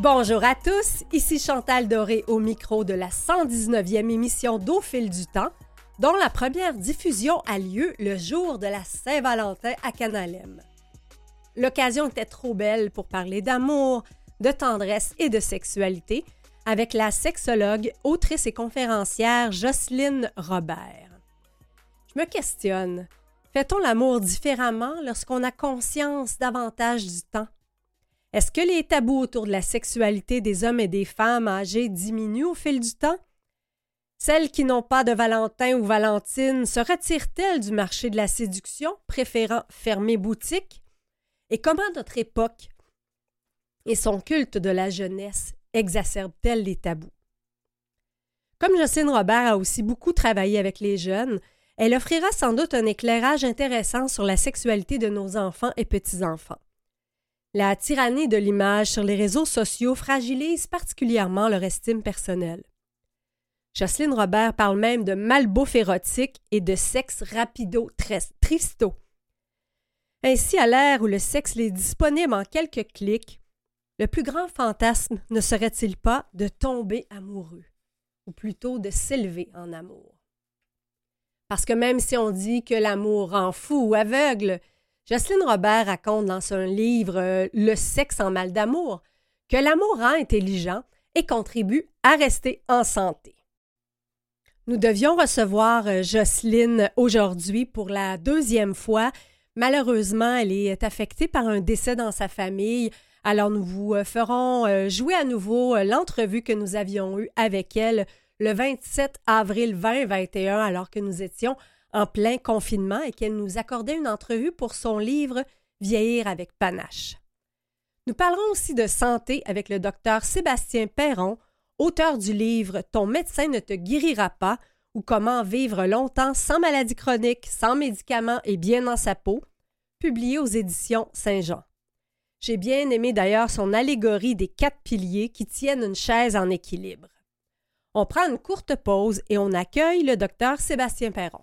Bonjour à tous, ici Chantal Doré au micro de la 119e émission d'Au fil du temps, dont la première diffusion a lieu le jour de la Saint-Valentin à Canalem. L'occasion était trop belle pour parler d'amour, de tendresse et de sexualité avec la sexologue, autrice et conférencière Jocelyne Robert. Je me questionne, fait-on l'amour différemment lorsqu'on a conscience davantage du temps? Est-ce que les tabous autour de la sexualité des hommes et des femmes âgés diminuent au fil du temps? Celles qui n'ont pas de Valentin ou Valentine se retirent-elles du marché de la séduction, préférant fermer boutique? Et comment notre époque et son culte de la jeunesse exacerbe-t-elle les tabous? Comme Jocelyne Robert a aussi beaucoup travaillé avec les jeunes, elle offrira sans doute un éclairage intéressant sur la sexualité de nos enfants et petits-enfants. La tyrannie de l'image sur les réseaux sociaux fragilise particulièrement leur estime personnelle. Jocelyne Robert parle même de malbouffe érotique et de sexe rapido tristo. Ainsi, à l'ère où le sexe est disponible en quelques clics, le plus grand fantasme ne serait-il pas de tomber amoureux, ou plutôt de s'élever en amour? Parce que même si on dit que l'amour rend fou ou aveugle, Jocelyne Robert raconte dans son livre euh, Le sexe en mal d'amour que l'amour rend intelligent et contribue à rester en santé. Nous devions recevoir euh, Jocelyne aujourd'hui pour la deuxième fois. Malheureusement, elle est affectée par un décès dans sa famille. Alors nous vous euh, ferons jouer à nouveau l'entrevue que nous avions eue avec elle le 27 avril 2021 alors que nous étions en plein confinement et qu'elle nous accordait une entrevue pour son livre Vieillir avec panache. Nous parlerons aussi de santé avec le docteur Sébastien Perron, auteur du livre Ton médecin ne te guérira pas ou comment vivre longtemps sans maladie chronique, sans médicaments et bien dans sa peau, publié aux éditions Saint-Jean. J'ai bien aimé d'ailleurs son allégorie des quatre piliers qui tiennent une chaise en équilibre. On prend une courte pause et on accueille le docteur Sébastien Perron.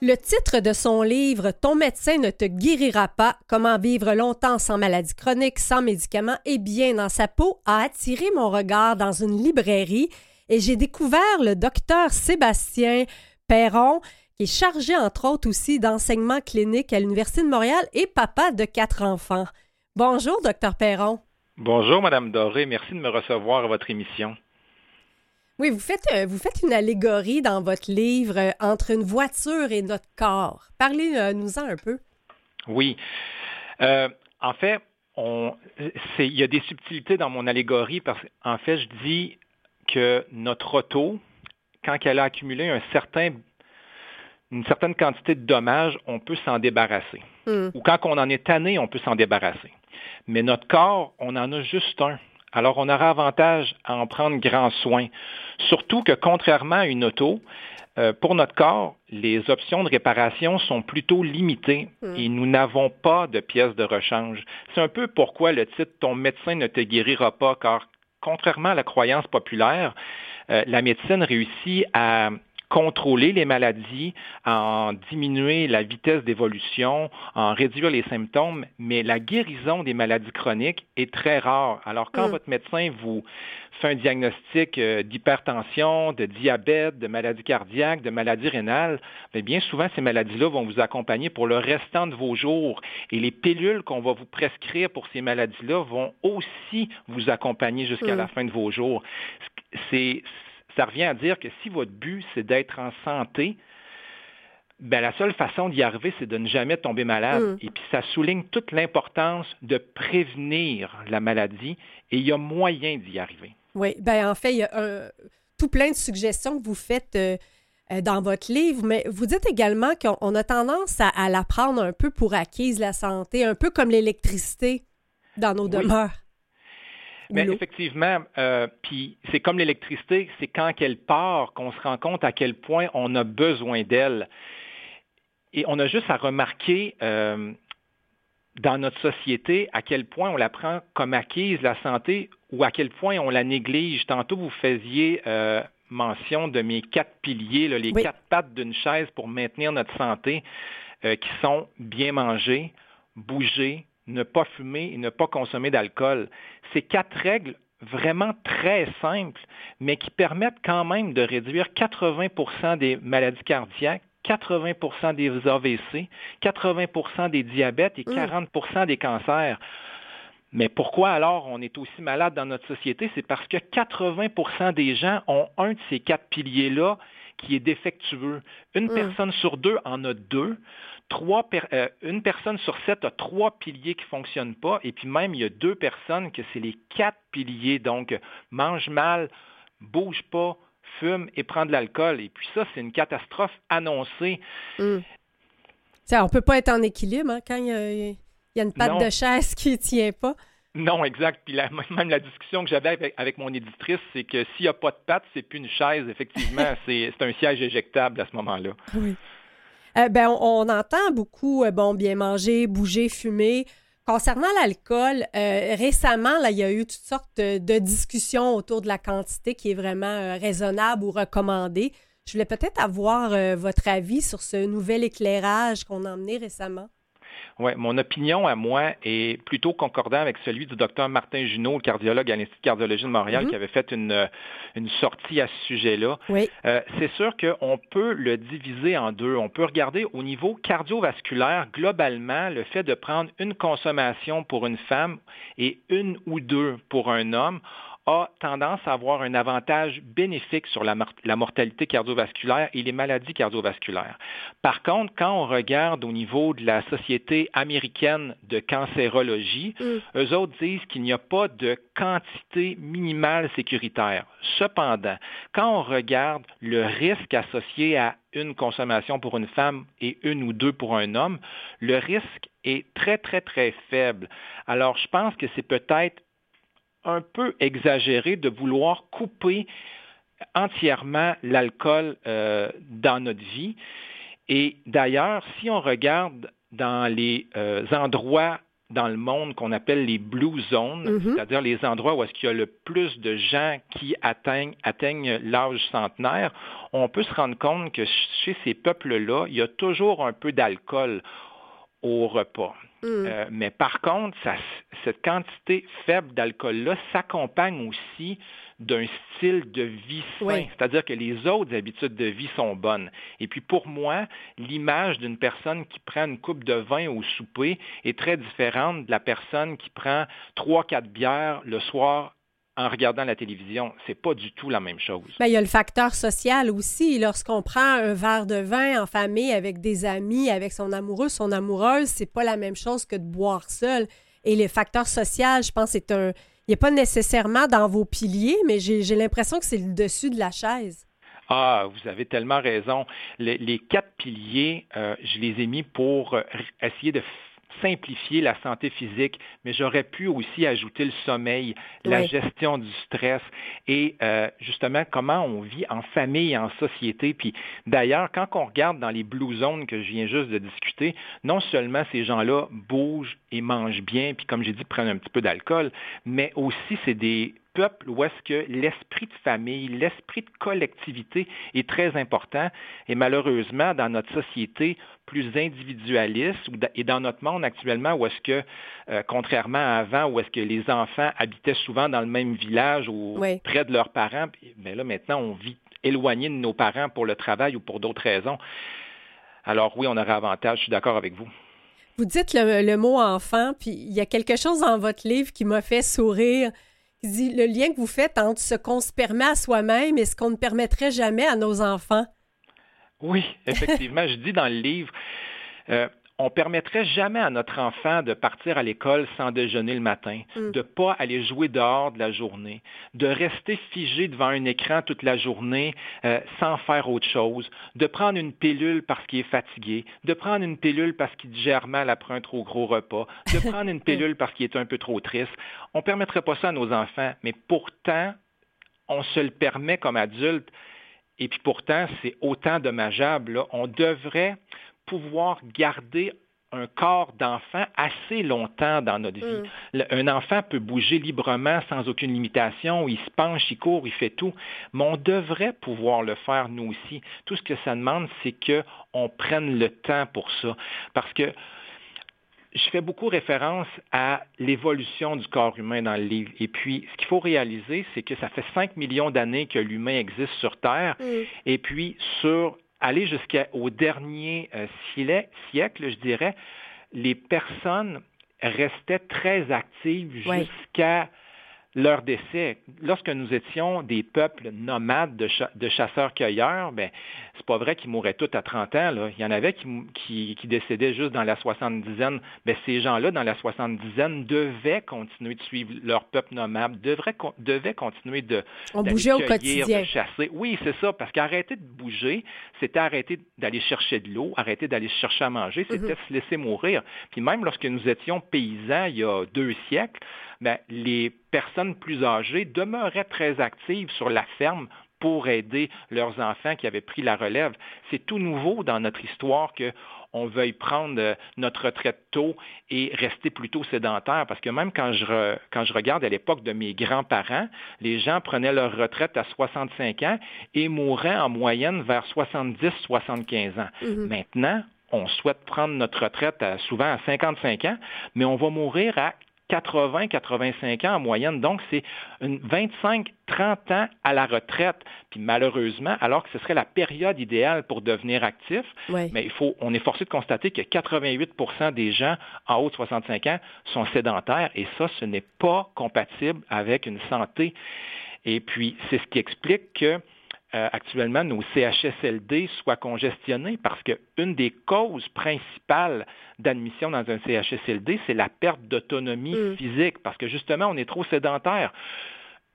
Le titre de son livre Ton médecin ne te guérira pas, comment vivre longtemps sans maladie chronique, sans médicaments et bien dans sa peau a attiré mon regard dans une librairie et j'ai découvert le docteur Sébastien Perron, qui est chargé entre autres aussi d'enseignement clinique à l'Université de Montréal et papa de quatre enfants. Bonjour, docteur Perron. Bonjour, Madame Doré. Merci de me recevoir à votre émission. Oui, vous faites, euh, vous faites une allégorie dans votre livre euh, entre une voiture et notre corps. Parlez-nous-en un peu. Oui. Euh, en fait, il y a des subtilités dans mon allégorie parce qu'en fait, je dis que notre auto, quand elle a accumulé un certain, une certaine quantité de dommages, on peut s'en débarrasser. Hmm. Ou quand on en est tanné, on peut s'en débarrasser. Mais notre corps, on en a juste un. Alors, on aura avantage à en prendre grand soin. Surtout que, contrairement à une auto, euh, pour notre corps, les options de réparation sont plutôt limitées hmm. et nous n'avons pas de pièces de rechange. C'est un peu pourquoi le titre Ton médecin ne te guérira pas, car contrairement à la croyance populaire, euh, la médecine réussit à contrôler les maladies, en diminuer la vitesse d'évolution, en réduire les symptômes, mais la guérison des maladies chroniques est très rare. Alors quand mm. votre médecin vous fait un diagnostic euh, d'hypertension, de diabète, de maladie cardiaque, de maladie rénale, bien, bien souvent ces maladies-là vont vous accompagner pour le restant de vos jours. Et les pilules qu'on va vous prescrire pour ces maladies-là vont aussi vous accompagner jusqu'à mm. la fin de vos jours. C'est ça revient à dire que si votre but, c'est d'être en santé, ben, la seule façon d'y arriver, c'est de ne jamais tomber malade. Mm. Et puis ça souligne toute l'importance de prévenir la maladie et il y a moyen d'y arriver. Oui, ben en fait, il y a tout plein de suggestions que vous faites euh, euh, dans votre livre, mais vous dites également qu'on a tendance à, la prendre un peu pour acquise, la santé, un peu comme l'électricité dans nos demeures. Mais effectivement, euh, puis c'est comme l'électricité, c'est quand elle part qu'on se rend compte à quel point on a besoin d'elle. Et on a juste à remarquer euh, dans notre société à quel point on la prend comme acquise, la santé, ou à quel point on la néglige. Tantôt, vous faisiez euh, mention de mes quatre piliers, les quatre pattes d'une chaise pour maintenir notre santé, qui sont bien manger, bouger, ne pas fumer et ne pas consommer d'alcool. Ces quatre règles vraiment très simples, mais qui permettent quand même de réduire 80% des maladies cardiaques, 80% des AVC, 80% des diabètes et 40 mm. des cancers. Mais pourquoi alors on est aussi malade dans notre société? C'est parce que 80% des gens ont un de ces quatre piliers-là qui est défectueux. Une mm. personne sur deux en a deux trois euh, une personne sur sept a trois piliers qui ne fonctionnent pas, et puis même il y a deux personnes que c'est les quatre piliers. Donc, mange mal, bouge pas, fume et prend de l'alcool. Et puis ça, c'est une catastrophe annoncée. Hmm. Ça, on peut pas être en équilibre hein, quand il y, a, une patte de chaise qui ne tient pas. Non, exact. Puis même la discussion que j'avais avec, mon éditrice, c'est que s'il n'y a pas de patte, c'est plus une chaise. Effectivement, c'est un siège éjectable à ce moment-là. Oui. Euh, ben, on, entend beaucoup, euh, bien manger, bouger, fumer. Concernant l'alcool, euh, récemment, là, il y a eu toutes sortes de, discussions autour de la quantité qui est vraiment raisonnable ou recommandée. Je voulais peut-être avoir votre avis sur ce nouvel éclairage qu'on a emmené récemment. Oui, mon opinion à moi est plutôt concordant avec celui du docteur Martin Junot, le cardiologue à l'Institut de cardiologie de Montréal, mm-hmm. qui avait fait une, une sortie à ce sujet-là. Oui. Euh, c'est sûr qu'on peut le diviser en deux. On peut regarder au niveau cardiovasculaire, globalement, le fait de prendre une consommation pour une femme et une ou deux pour un homme a tendance à avoir un avantage bénéfique sur la, mortalité cardiovasculaire et les maladies cardiovasculaires. Par contre, quand on regarde au niveau de la Société américaine de cancérologie, mm. eux autres disent qu'il n'y a pas de quantité minimale sécuritaire. Cependant, quand on regarde le risque associé à une consommation pour une femme et une ou deux pour un homme, le risque est très, très, très faible. Alors, je pense que c'est peut-être un peu exagéré de vouloir couper entièrement l'alcool euh, dans notre vie. Et d'ailleurs, si on regarde dans les euh, endroits dans le monde qu'on appelle les blue zones, mm-hmm. c'est-à-dire les endroits où est-ce qu'il y a le plus de gens qui atteignent, atteignent l'âge centenaire, on peut se rendre compte que chez ces peuples-là, il y a toujours un peu d'alcool au repas. Mm. Euh, mais par contre, cette quantité faible d'alcool-là s'accompagne aussi d'un style de vie sain, c'est-à-dire que les autres habitudes de vie sont bonnes. Et puis pour moi, l'image d'une personne qui prend une coupe de vin au souper est très différente de la personne qui prend trois, quatre bières le soir en regardant la télévision. C'est pas du tout la même chose. Bien, il y a le facteur social aussi. Lorsqu'on prend un verre de vin en famille avec des amis, avec son amoureux, son amoureuse, c'est pas la même chose que de boire seul. Et le facteur social, je pense, c'est un. Il n'est pas nécessairement dans vos piliers, mais j'ai l'impression que c'est le dessus de la chaise. Ah, vous avez tellement raison. Les, quatre piliers, euh, je les ai mis pour euh, essayer de simplifier la santé physique, mais j'aurais pu aussi ajouter le sommeil, la gestion du stress et euh, justement comment on vit en famille, en société. Puis d'ailleurs, quand on regarde dans les blue zones que je viens juste de discuter, non seulement ces gens-là bougent et mangent bien, puis comme j'ai dit, prennent un petit peu d'alcool, mais aussi c'est des peuple où est-ce que l'esprit de famille, l'esprit de collectivité est très important. Et malheureusement, dans notre société plus individualiste et dans notre monde actuellement où est-ce que, euh, contrairement à avant, où est-ce que les enfants habitaient souvent dans le même village ou près de leurs parents, mais là maintenant on vit éloigné de nos parents pour le travail ou pour d'autres raisons. Alors oui, on aurait avantage, je suis d'accord avec vous. Vous dites le, le, mot enfant, puis il y a quelque chose dans votre livre qui m'a fait sourire le lien que vous faites entre ce qu'on se permet à soi-même et ce qu'on ne permettrait jamais à nos enfants. Oui, effectivement. je dis dans le livre, euh, on permettrait jamais à notre enfant de partir à l'école sans déjeuner le matin, mm. de pas aller jouer dehors de la journée, de rester figé devant un écran toute la journée euh, sans faire autre chose, de prendre une pilule parce qu'il est fatigué, de prendre une pilule parce qu'il digère mal après un trop gros repas, de prendre une pilule parce qu'il est un peu trop triste. On ne permettrait pas ça à nos enfants, mais pourtant, on se le permet comme adulte. Et puis pourtant, c'est autant dommageable. On devrait pouvoir garder un corps d'enfant assez longtemps dans notre vie. Mm. un enfant peut bouger librement sans aucune limitation, il se penche, il court, il fait tout, mais on devrait pouvoir le faire nous aussi. Tout ce que ça demande, c'est qu'on prenne le temps pour ça. Parce que je fais beaucoup référence à l'évolution du corps humain dans le livre. Et puis, ce qu'il faut réaliser, c'est que ça fait 5 millions d'années que l'humain existe sur Terre. Mm. Et puis, sur aller jusqu'au dernier euh, siècle, je dirais, les personnes restaient très actives jusqu'à leur décès. Lorsque nous étions des peuples nomades de, chasseurs-cueilleurs, ben, c'est pas vrai qu'ils mouraient tous à 30 ans. Là. Il y en avait qui, qui, décédaient juste dans la soixante-dizaine. Ben, ces gens-là, dans la soixante-dizaine, devaient continuer de suivre leur peuple nomade, devraient, devaient continuer de, On bougeait au quotidien. de chasser. Oui, c'est ça, parce qu'arrêter de bouger, c'était arrêter d'aller chercher de l'eau, arrêter d'aller chercher à manger, c'était mm-hmm. se laisser mourir. Puis même lorsque nous étions paysans il y a deux siècles, ben, les personnes plus âgées demeuraient très actives sur la ferme pour aider leurs enfants qui avaient pris la relève. C'est tout nouveau dans notre histoire qu'on veuille prendre euh, notre retraite tôt et rester plutôt sédentaire. Parce que même quand je, quand je regarde à l'époque de mes grands-parents, les gens prenaient leur retraite à 65 ans et mouraient en moyenne vers 70-75 ans. Mm-hmm. Maintenant, on souhaite prendre notre retraite souvent à 55 ans, mais on va mourir à 80-85 ans en moyenne. Donc, c'est 25-30 ans à la retraite. Puis malheureusement, alors que ce serait la période idéale pour devenir actif, mais il faut, on est forcé de constater que 88% des gens en haut de 65 ans sont sédentaires et ça, ce n'est pas compatible avec une santé. Et puis, c'est ce qui explique que euh, actuellement nos CHSLD soient congestionnés parce qu'une des causes principales d'admission dans un CHSLD, c'est la perte d'autonomie mm. physique parce que justement, on est trop sédentaire.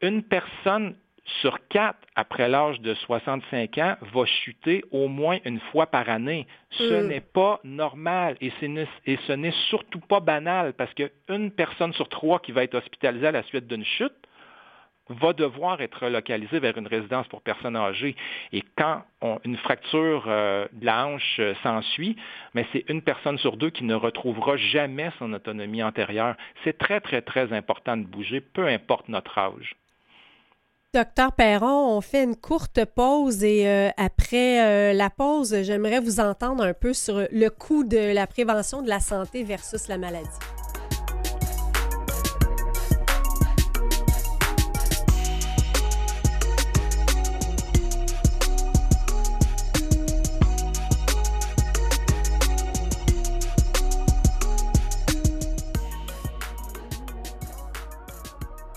Une personne sur quatre, après l'âge de 65 ans, va chuter au moins une fois par année. Ce mm. n'est pas normal et, et ce n'est surtout pas banal parce qu'une personne sur trois qui va être hospitalisée à la suite d'une chute, va devoir être localisé vers une résidence pour personnes âgées. Et quand une fracture euh, de la hanche euh, s'ensuit, c'est une personne sur deux qui ne retrouvera jamais son autonomie antérieure. C'est très, très, très important de bouger, peu importe notre âge. Docteur Perron, on fait une courte pause et euh, après la pause, j'aimerais vous entendre un peu sur le coût de la prévention de la santé versus la maladie.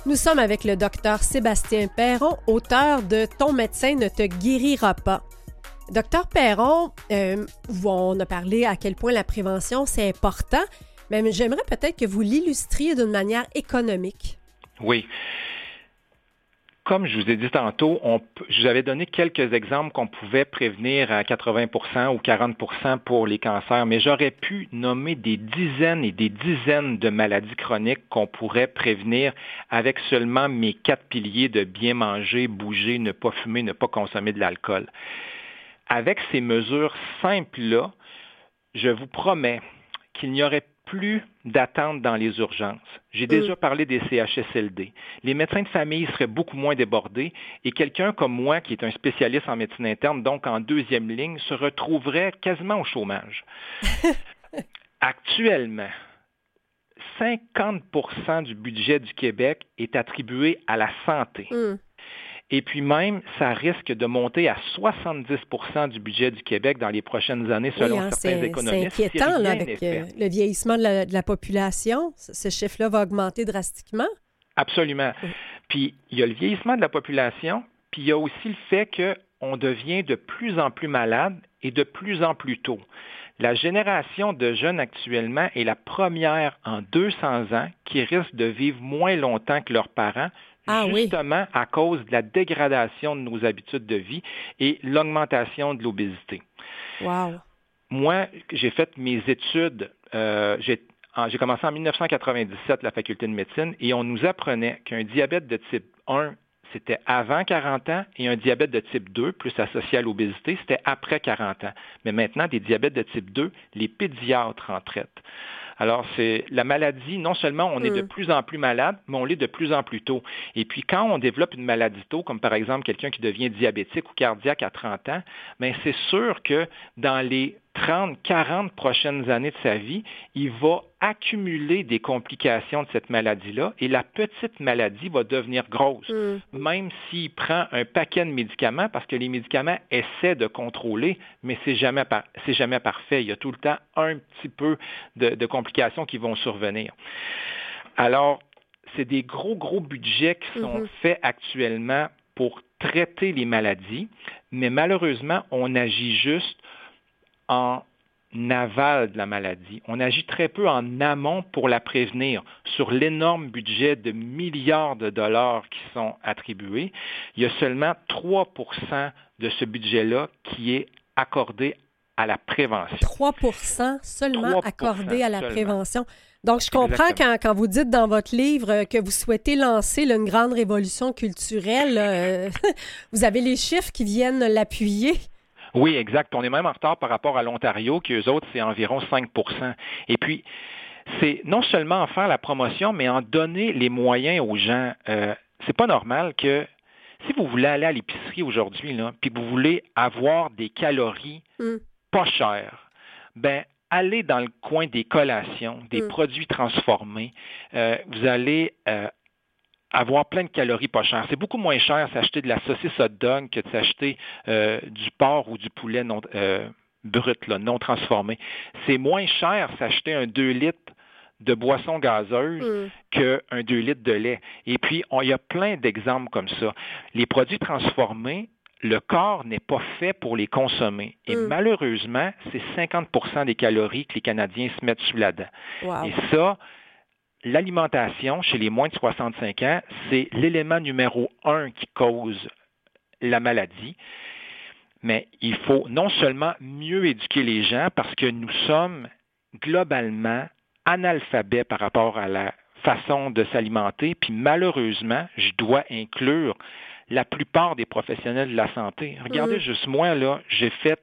Nous sommes avec le docteur Sébastien Perron, auteur de Ton médecin ne te guérira pas. Docteur Perron, euh, on a parlé à quel point la prévention c'est important, mais j'aimerais peut-être que vous l'illustriez d'une manière économique. Oui comme je vous ai dit tantôt, je vous avais donné quelques exemples qu'on pouvait prévenir à 80% ou 40% pour les cancers, mais j'aurais pu nommer des dizaines et des dizaines de maladies chroniques qu'on pourrait prévenir avec seulement mes quatre piliers de bien manger, bouger, ne pas fumer, ne pas consommer de l'alcool. Avec ces mesures simples-là, je vous promets qu'il n'y aurait plus d'attente dans les urgences. J'ai déjà mm. parlé des CHSLD. Les médecins de famille seraient beaucoup moins débordés et quelqu'un comme moi, qui est un spécialiste en médecine interne, donc en deuxième ligne, se retrouverait quasiment au chômage. Actuellement, 50% du budget du Québec est attribué à la santé. Mm. Et puis même, ça risque de monter à 70% du budget du Québec dans les prochaines années, selon hein, certains économistes. C'est inquiétant, là, avec euh, le vieillissement de la, population. Ce chiffre-là va augmenter drastiquement. Absolument. Puis, il y a le vieillissement de la population, puis il y a aussi le fait qu'on devient de plus en plus malade et de plus en plus tôt. La génération de jeunes actuellement est la première en 200 ans qui risque de vivre moins longtemps que leurs parents, ah justement à cause de la dégradation de nos habitudes de vie et l'augmentation de l'obésité. Wow. Moi, j'ai fait mes études, euh, j'ai commencé en 1997 la faculté de médecine et on nous apprenait qu'un diabète de type 1 c'était avant 40 ans et un diabète de type 2, plus associé à l'obésité, c'était après 40 ans. Mais maintenant, des diabètes de type 2, les pédiatres en traitent. Alors, c'est la maladie, non seulement on est de mm. plus en plus malade, mais on l'est de plus en plus tôt. Et puis, quand on développe une maladie tôt, comme par exemple quelqu'un qui devient diabétique ou cardiaque à 30 ans, mais ben, c'est sûr que dans les 30, 40 prochaines années de sa vie, il va accumuler des complications de cette maladie-là et la petite maladie va devenir grosse, mm. même s'il prend un paquet de médicaments, parce que les médicaments essaient de contrôler, mais c'est jamais, jamais parfait. Il y a tout le temps un petit peu de, complications qui vont survenir. Alors, c'est des gros, gros budgets qui sont mm-hmm. faits actuellement pour traiter les maladies, mais malheureusement, on agit juste en aval de la maladie. On agit très peu en amont pour la prévenir. Sur l'énorme budget de milliards de dollars qui sont attribués, il y a seulement 3% de ce budget-là qui est accordé à la prévention. 3% seulement accordé à la prévention. Donc, je comprends quand, vous dites dans votre livre que vous souhaitez lancer une grande révolution culturelle, euh, vous avez les chiffres qui viennent l'appuyer. Oui, exact. On est même en retard par rapport à l'Ontario, qui eux autres, c'est environ 5% Et puis, c'est non seulement en faire la promotion, mais en donner les moyens aux gens. Euh, c'est pas normal que si vous voulez aller à l'épicerie aujourd'hui, puis vous voulez avoir des calories mm. pas chères, ben allez dans le coin des collations, des mm. produits transformés. Euh, vous allez euh, avoir plein de calories pas chères. C'est beaucoup moins cher s'acheter de la saucisse hot dog que de s'acheter euh, du porc ou du poulet non, euh, brut, non transformé. C'est moins cher s'acheter un 2 litres de boisson gazeuse mm. qu'un 2 litres de lait. Et puis, il y a plein d'exemples comme ça. Les produits transformés, le corps n'est pas fait pour les consommer. Et mm. malheureusement, c'est 50% des calories que les Canadiens se mettent sous la dent. Et ça, l'alimentation chez les moins de 65 ans, c'est l'élément numéro un qui cause la maladie. Mais il faut non seulement mieux éduquer les gens parce que nous sommes globalement analphabets par rapport à la façon de s'alimenter, puis malheureusement, je dois inclure la plupart des professionnels de la santé. Regardez mm. juste moi, là, j'ai fait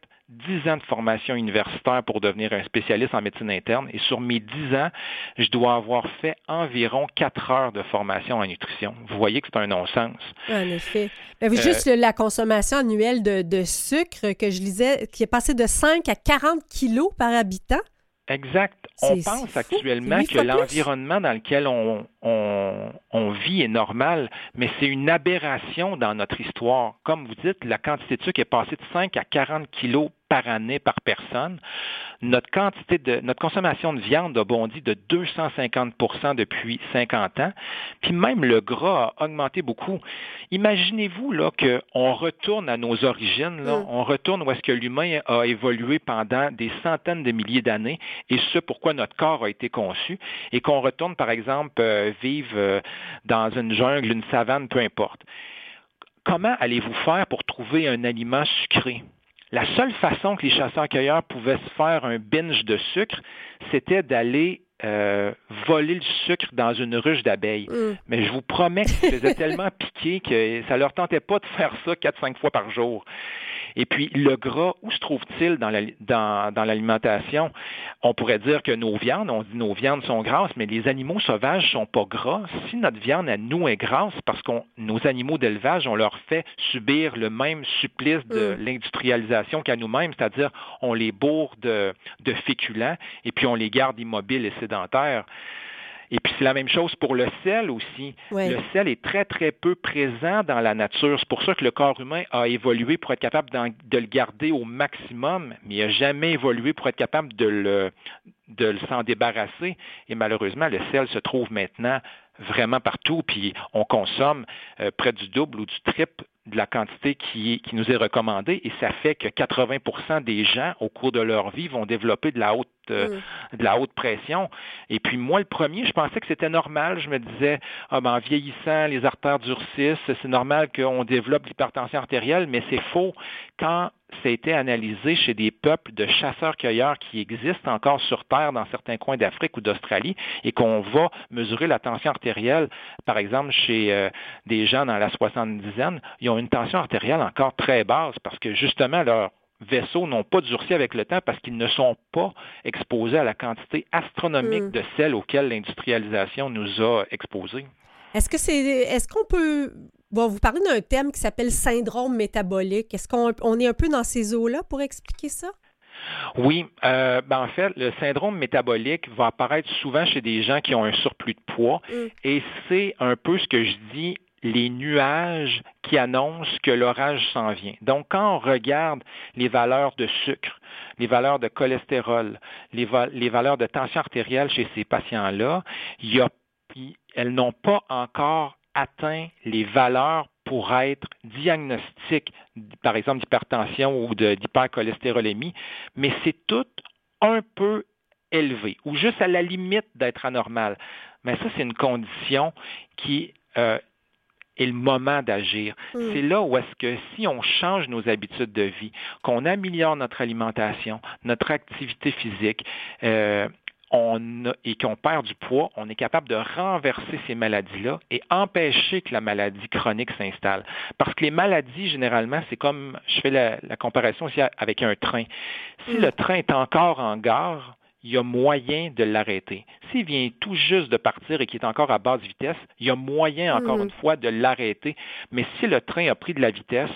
10 ans de formation universitaire pour devenir un spécialiste en médecine interne. Et sur mes 10 ans, je dois avoir fait environ 4 heures de formation en nutrition. Vous voyez que c'est un non-sens. En effet. Mais euh, juste la consommation annuelle de, de, sucre que je lisais, qui est passée de 5 à 40 kilos par habitant. Exact. On pense actuellement que l'environnement dans lequel on, on, vit est normal, mais c'est une aberration dans notre histoire. Comme vous dites, la quantité de sucre est passée de 5 à 40 kilos par année par personne. Notre quantité de notre consommation de viande a bondi de 250% depuis 50 ans. Puis même le gras a augmenté beaucoup. Imaginez-vous là qu'on retourne à nos origines, là, mm. on retourne où est-ce que l'humain a évolué pendant des centaines de milliers d'années et ce pourquoi notre corps a été conçu et qu'on retourne par exemple euh, vivre euh, dans une jungle, une savane, peu importe. Comment allez-vous faire pour trouver un aliment sucré? La seule façon que les chasseurs-cueilleurs pouvaient se faire un binge de sucre, c'était d'aller euh, voler le sucre dans une ruche d'abeilles. Mm. Mais je vous promets que ça faisait tellement piquer que ça leur tentait pas de faire ça quatre, cinq fois par jour. Et puis, le gras, où se trouve-t-il dans, l'alimentation? On pourrait dire que nos viandes, on dit nos viandes sont grasses, mais les animaux sauvages sont pas gras. Si notre viande à nous est grasse, parce que nos animaux d'élevage, on leur fait subir le même supplice de mm. l'industrialisation qu'à nous-mêmes, c'est-à-dire on les bourre de, de féculents et puis on les garde immobiles et sédentaires. Et puis c'est la même chose pour le sel aussi. Le sel est très, très peu présent dans la nature. C'est pour ça que le corps humain a évolué pour être capable de le garder au maximum, mais il n'a jamais évolué pour être capable de le, de s'en débarrasser. Et malheureusement, le sel se trouve maintenant vraiment partout, puis on consomme euh, près du double ou du triple de la quantité qui, qui, nous est recommandée et ça fait que 80% des gens au cours de leur vie vont développer de la haute euh, mm. de la haute pression. Et puis moi, le premier, je pensais que c'était normal. Je me disais, ah ben, en vieillissant, les artères durcissent, c'est normal qu'on développe l'hypertension artérielle, mais c'est faux. Quand ça a été analysé chez des peuples de chasseurs-cueilleurs qui existent encore sur Terre dans certains coins d'Afrique ou d'Australie et qu'on va mesurer la tension artérielle, par exemple, chez euh, des gens dans la soixante-dizaine, ils ont une tension artérielle encore très basse parce que justement leur vaisseaux n'ont pas durci avec le temps parce qu'ils ne sont pas exposés à la quantité astronomique hmm. de sel auxquelles l'industrialisation nous a exposés. Est-ce que c'est est-ce qu'on peut bon, vous parlez d'un thème qui s'appelle syndrome métabolique. Est-ce qu'on est un peu dans ces eaux-là pour expliquer ça? Oui, euh, ben en fait, le syndrome métabolique va apparaître souvent chez des gens qui ont un surplus de poids hmm. et c'est un peu ce que je dis les nuages qui annoncent que l'orage s'en vient. Donc, quand on regarde les valeurs de sucre, les valeurs de cholestérol, les, valeurs de tension artérielle chez ces patients-là, elles n'ont pas encore atteint les valeurs pour être diagnostiques, par exemple, d'hypertension ou d'hypercholestérolémie, mais c'est tout un peu élevé ou juste à la limite d'être anormal. Mais ça, c'est une condition qui euh, et le moment d'agir. Hmm. C'est là où est-ce que si on change nos habitudes de vie, qu'on améliore notre alimentation, notre activité physique, euh, on et qu'on perd du poids, on est capable de renverser ces maladies-là et empêcher que la maladie chronique s'installe. Parce que les maladies, généralement, c'est comme, je fais la, comparaison aussi avec un train. Si le train est encore en gare, il y a moyen de l'arrêter. S'il vient tout juste de partir et qu'il est encore à basse vitesse, il y a moyen, encore mm. une fois, de l'arrêter. Mais si le train a pris de la vitesse,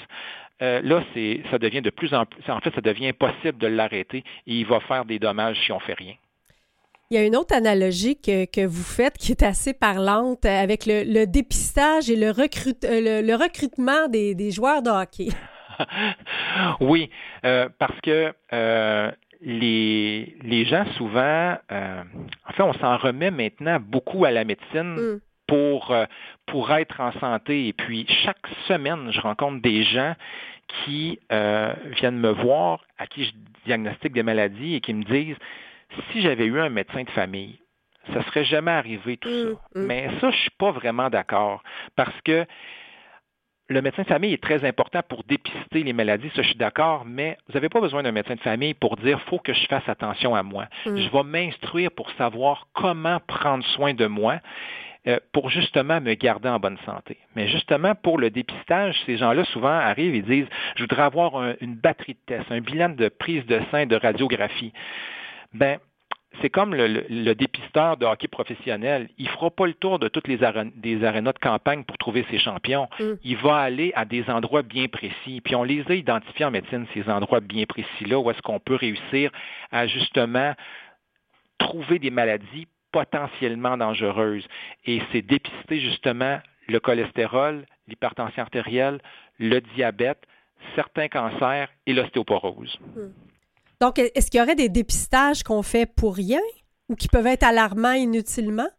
euh, là, c'est, ça devient de plus en plus, en fait, ça devient impossible de l'arrêter et il va faire des dommages si on fait rien. Il y a une autre analogie que, vous faites qui est assez parlante avec le, dépistage et le, euh, le, recrutement des, joueurs de hockey. oui, euh, parce que les, les gens souvent, euh, en fait, on s'en remet maintenant beaucoup à la médecine mm. pour, euh, pour être en santé. Et puis, chaque semaine, je rencontre des gens qui euh, viennent me voir, à qui je diagnostique des maladies et qui me disent, si j'avais eu un médecin de famille, ça serait jamais arrivé tout mm, ça. Mm. Mais ça, je suis pas vraiment d'accord parce que le médecin de famille est très important pour dépister les maladies, ça je suis d'accord, mais vous n'avez pas besoin d'un médecin de famille pour dire faut que je fasse attention à moi. Mm. Je vais m'instruire pour savoir comment prendre soin de moi euh, pour justement me garder en bonne santé. Mais justement, pour le dépistage, ces gens-là souvent arrivent et disent, je voudrais avoir une batterie de tests, un bilan de prise de sein, de radiographie. Ben, c'est comme le, dépisteur de hockey professionnel. Il ne fera pas le tour de toutes les arénas de campagne pour trouver ses champions. Mm. Il va aller à des endroits bien précis. Puis on les a identifiés en médecine, ces endroits bien précis-là, où est-ce qu'on peut réussir à justement trouver des maladies potentiellement dangereuses. Et c'est dépister justement le cholestérol, l'hypertension artérielle, le diabète, certains cancers et l'ostéoporose. Mm. Donc, est-ce qu'il y aurait des dépistages qu'on fait pour rien ou qui peuvent être alarmants inutilement?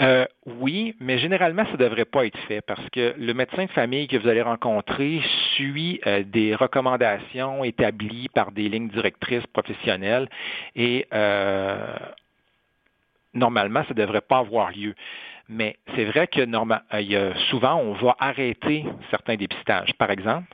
Euh, oui, mais généralement, ça ne devrait pas être fait parce que le médecin de famille que vous allez rencontrer suit euh, des recommandations établies par des lignes directrices professionnelles et euh, normalement, ça ne devrait pas avoir lieu. Mais c'est vrai que souvent, on va arrêter certains dépistages. Par exemple,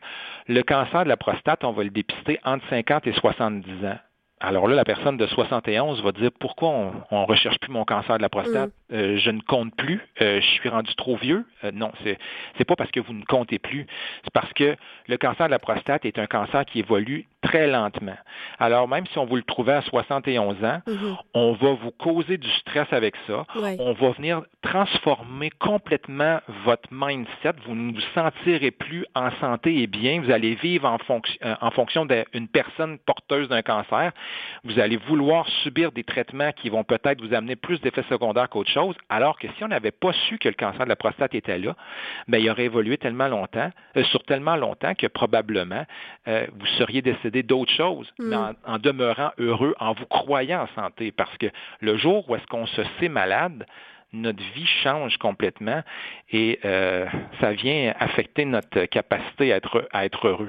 le cancer de la prostate, on va le dépister entre 50 et 70 ans. Alors là, la personne de 71 va dire pourquoi on ne recherche plus mon cancer de la prostate? Mm. Euh, je ne compte plus. Euh, je suis rendu trop vieux. Euh, non, c'est n'est pas parce que vous ne comptez plus. C'est parce que le cancer de la prostate est un cancer qui évolue très lentement. Alors même si on vous le trouvait à 71 ans, mm-hmm. on va vous causer du stress avec ça. On va venir transformer complètement votre mindset. Vous ne vous sentirez plus en santé et bien. Vous allez vivre en, fonction en fonction d'une personne porteuse d'un cancer vous allez vouloir subir des traitements qui vont peut-être vous amener plus d'effets secondaires qu'autre chose, alors que si on n'avait pas su que le cancer de la prostate était là, bien, il aurait évolué tellement longtemps, euh, sur tellement longtemps que probablement euh, vous seriez décédé d'autres choses, mm. mais en, demeurant heureux, en vous croyant en santé, parce que le jour où est-ce qu'on se sait malade, notre vie change complètement et euh, ça vient affecter notre capacité à être, à être heureux.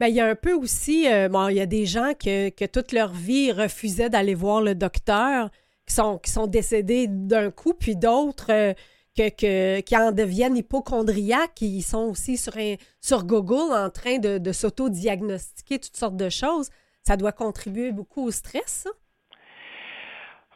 Bien, il y a un peu aussi, euh, bon, il y a des gens que, que toute leur vie refusaient d'aller voir le docteur, qui sont, qui sont décédés d'un coup, puis d'autres euh, que, qui en deviennent hypochondriaques, qui sont aussi sur, un, sur Google en train de, de s'auto-diagnostiquer toutes sortes de choses. Ça doit contribuer beaucoup au stress, ça?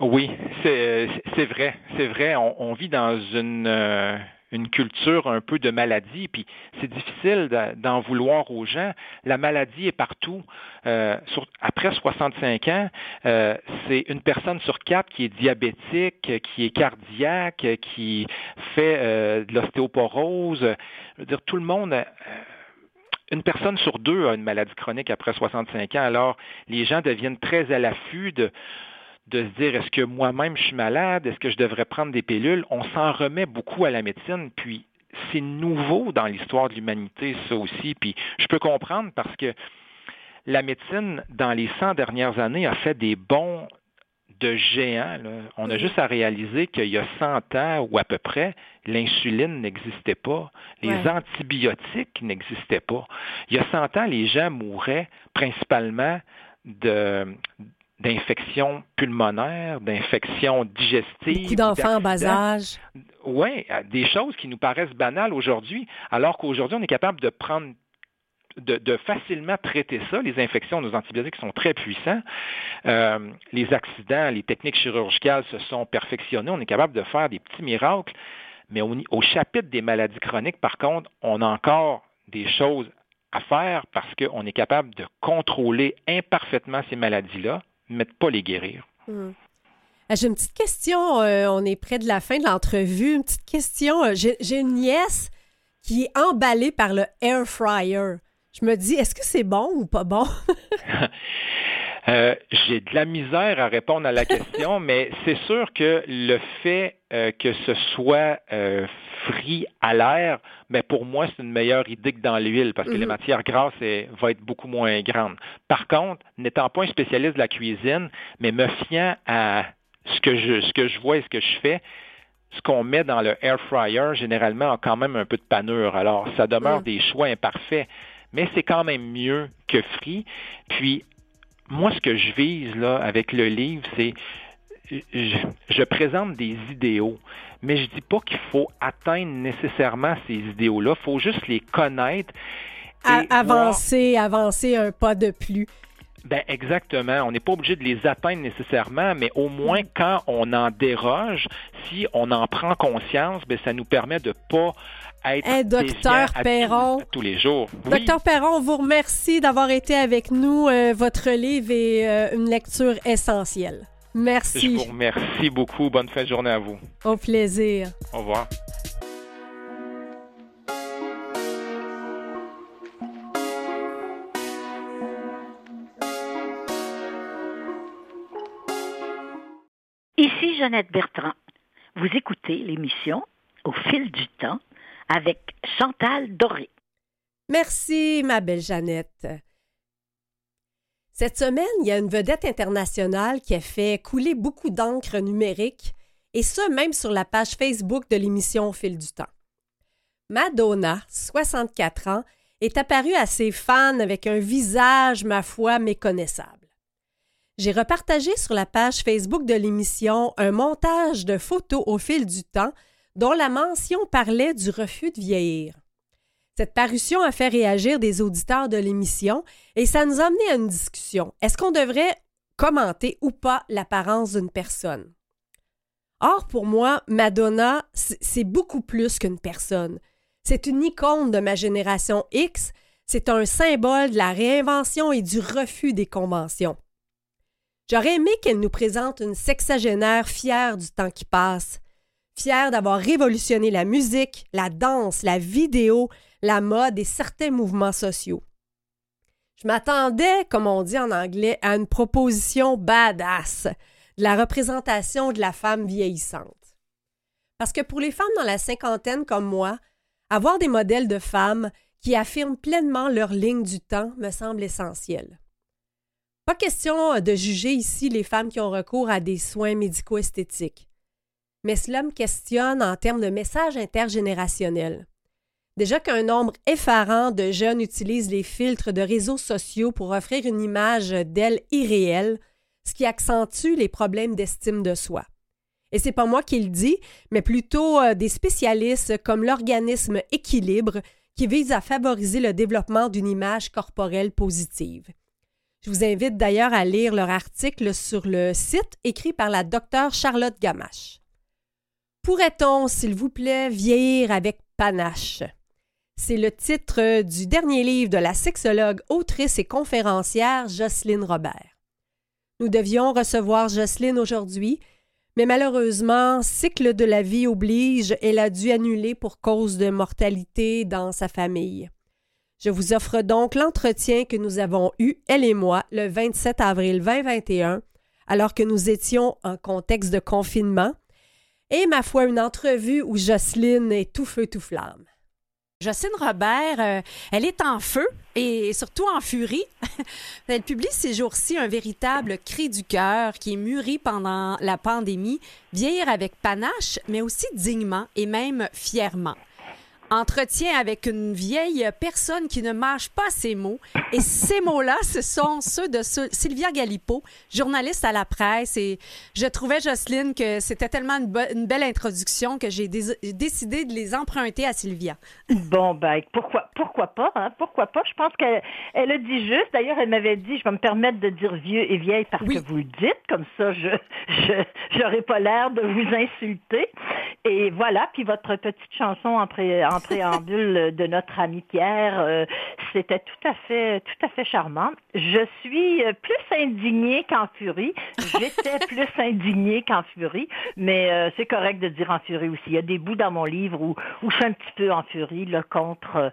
Oui, c'est vrai, c'est vrai. On, vit dans une, euh, une culture un peu de maladie, puis c'est difficile d'en vouloir aux gens. La maladie est partout. Euh, après 65 ans, euh, c'est une personne sur quatre qui est diabétique, qui est cardiaque, qui fait de l'ostéoporose. Je veux dire, tout le monde une personne sur deux a une maladie chronique après 65 ans. Alors, les gens deviennent très à l'affût de, de se dire est-ce que moi-même je suis malade, est-ce que je devrais prendre des pilules? On s'en remet beaucoup à la médecine, puis c'est nouveau dans l'histoire de l'humanité, ça aussi. Puis je peux comprendre parce que la médecine, dans les 100 dernières années, a fait des bons de géants. On a juste à réaliser qu'il y a 100 ans ou à peu près, l'insuline n'existait pas, les antibiotiques n'existaient pas. Il y a 100 ans, les gens mouraient principalement de, d'infections pulmonaires, d'infections digestives. Beaucoup d'enfants en bas âge. Oui, des choses qui nous paraissent banales aujourd'hui, alors qu'aujourd'hui, on est capable de prendre de, facilement traiter ça. Les infections, nos antibiotiques sont très puissants. Euh, les accidents, les techniques chirurgicales se sont perfectionnées. On est capable de faire des petits miracles. Mais au, au chapitre des maladies chroniques, par contre, on a encore des choses à faire parce qu'on est capable de contrôler imparfaitement ces maladies-là mais pas les guérir. Hmm. Euh, j'ai une petite question. Euh, on est près de la fin de l'entrevue. Une petite question. Euh, j'ai une nièce qui est emballée par le air fryer. Je me dis, est-ce que c'est bon ou pas bon? j'ai de la misère à répondre à la question, mais c'est sûr que le fait que ce soit frit à l'air, mais pour moi, c'est une meilleure idée que dans l'huile parce que les mhm. matières grasses vont être beaucoup moins grandes. Par contre, n'étant pas un spécialiste de la cuisine, mais me fiant à ce que je, ce que je vois et ce que je fais, ce qu'on met dans le air fryer, généralement, a quand même un peu de panure. Alors, ça demeure mhm. des choix imparfaits, mais c'est quand même mieux que frit. Puis, moi, ce que je vise là avec le livre, c'est je, présente des idéaux, mais je ne dis pas qu'il faut atteindre nécessairement ces idéaux-là. Il faut juste les connaître. Et avancer, avancer un pas de plus. Ben exactement. On n'est pas obligé de les atteindre nécessairement, mais au moins quand on en déroge, si on en prend conscience, ben ça nous permet de pas être hey, docteur Perron, tous, les jours. Docteur Perron, on vous remercie d'avoir été avec nous. Euh, votre livre est euh, une lecture essentielle. Merci. Je vous remercie beaucoup. Bonne fin de journée à vous. Au plaisir. Au revoir. Ici Jeannette Bertrand. Vous écoutez l'émission Au fil du temps avec Chantal Doré. Merci, ma belle Jeannette. Cette semaine, il y a une vedette internationale qui a fait couler beaucoup d'encre numérique, et ce même sur la page Facebook de l'émission Au fil du temps. Madonna, 64 ans, est apparue à ses fans avec un visage, ma foi, méconnaissable. J'ai repartagé sur la page Facebook de l'émission un montage de photos au fil du temps dont la mention parlait du refus de vieillir. Cette parution a fait réagir des auditeurs de l'émission et ça nous a amené à une discussion. Est-ce qu'on devrait commenter ou pas l'apparence d'une personne? Or, pour moi, Madonna, c'est beaucoup plus qu'une personne. C'est une icône de ma génération X, c'est un symbole de la réinvention et du refus des conventions. J'aurais aimé qu'elle nous présente une sexagénaire fière du temps qui passe, fière d'avoir révolutionné la musique, la danse, la vidéo, la mode et certains mouvements sociaux. Je m'attendais, comme on dit en anglais, à une proposition badass de la représentation de la femme vieillissante. Parce que pour les femmes dans la cinquantaine comme moi, avoir des modèles de femmes qui affirment pleinement leur ligne du temps me semble essentiel. Pas question de juger ici les femmes qui ont recours à des soins médico-esthétiques. mais cela me questionne en termes de message intergénérationnel. Déjà qu'un nombre effarant de jeunes utilisent les filtres de réseaux sociaux pour offrir une image d'elle irréelle, ce qui accentue les problèmes d'estime de soi. Et c'est pas moi qui le dis, mais plutôt euh, des spécialistes comme l'organisme Équilibre qui vise à favoriser le développement d'une image corporelle positive. Je vous invite d'ailleurs à lire leur article sur le site écrit par la docteure Charlotte Gamache. Pourrait-on, s'il vous plaît, vieillir avec panache? C'est le titre du dernier livre de la sexologue, autrice et conférencière Jocelyne Robert. Nous devions recevoir Jocelyne aujourd'hui, mais malheureusement, cycle de la vie oblige, elle a dû annuler pour cause de mortalité dans sa famille. Je vous offre donc l'entretien que nous avons eu, elle et moi, le 27 avril 2021, alors que nous étions en contexte de confinement, et ma foi, une entrevue où Jocelyne est tout feu, tout flamme. Jocelyne Robert, euh, elle est en feu et surtout en furie. elle publie ces jours-ci un véritable cri du cœur qui est mûri pendant la pandémie, vieillir avec panache, mais aussi dignement et même fièrement entretien avec une vieille personne qui ne mâche pas ses mots. Et ces mots-là, ce sont ceux de Sylvia Galipo, journaliste à la presse. Et je trouvais, Jocelyne, que c'était tellement une, belle introduction que j'ai décidé de les emprunter à Sylvia. Bon, ben, pourquoi, pourquoi pas? Hein? Pourquoi pas? Je pense qu'elle elle a dit juste. D'ailleurs, elle m'avait dit, je vais me permettre de dire vieux et vieille parce que vous le dites. Comme ça, je n'aurai pas l'air de vous insulter. Et voilà. Puis votre petite chanson en, pré, en préambule de notre ami Pierre, euh, c'était tout à fait, tout à fait charmant. Je suis plus indignée qu'en furie. J'étais plus indignée qu'en furie, mais euh, c'est correct de dire en furie aussi. Il y a des bouts dans mon livre où, où je suis un petit peu en furie, le contre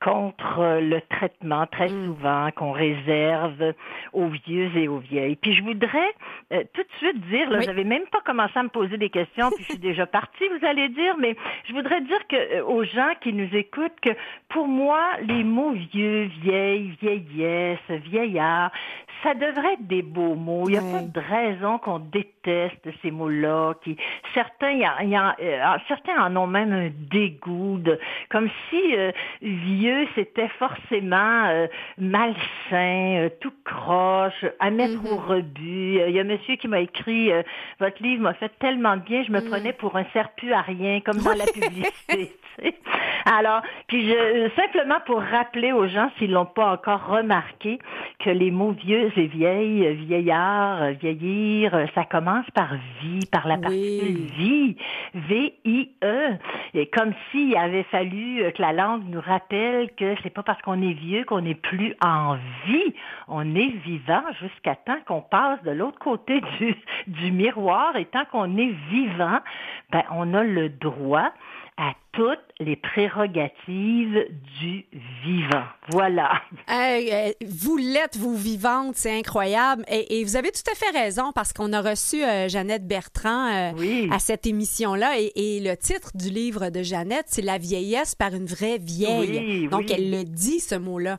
contre le traitement très mm. souvent qu'on réserve aux vieux et aux vieilles. Puis je voudrais euh, tout de suite dire, là, j'avais même pas commencé à me poser des questions, puis je suis déjà partie, vous allez dire, mais je voudrais dire que euh, aux gens qui nous écoutent que pour moi, les mots vieux, vieille, vieillesse, vieillard, ça devrait être des beaux mots. Il n'y a pas de raison qu'on déteste ces mots-là. Qui certains, y a, y a, euh, certains en ont même un dégoût, de, comme si euh, vieux c'était forcément euh, malsain, tout croche, à mettre au mm-hmm. rebut. Il y a un monsieur qui m'a écrit votre livre m'a fait tellement bien, je me mm. prenais pour un serpu à rien, comme dans la publicité. Alors, puis je, simplement pour rappeler aux gens s'ils l'ont pas encore remarqué que les mots vieux et vieilles, vieillard, vieillir, ça commence par vie, par la particule vie, V-I-E. Et comme s'il avait fallu que la langue nous rappelle que c'est pas parce qu'on est vieux qu'on n'est plus en vie. On est vivant jusqu'à temps qu'on passe de l'autre côté du, du miroir et tant qu'on est vivant, ben, on a le droit à toutes les prérogatives du vivant. Voilà. Vous l'êtes, vous vivante, c'est incroyable. Et, vous avez tout à fait raison parce qu'on a reçu euh, Jeannette Bertrand euh, à cette émission-là. Et, le titre du livre de Jeannette, c'est La vieillesse par une vraie vieille. Donc, elle le dit, ce mot-là.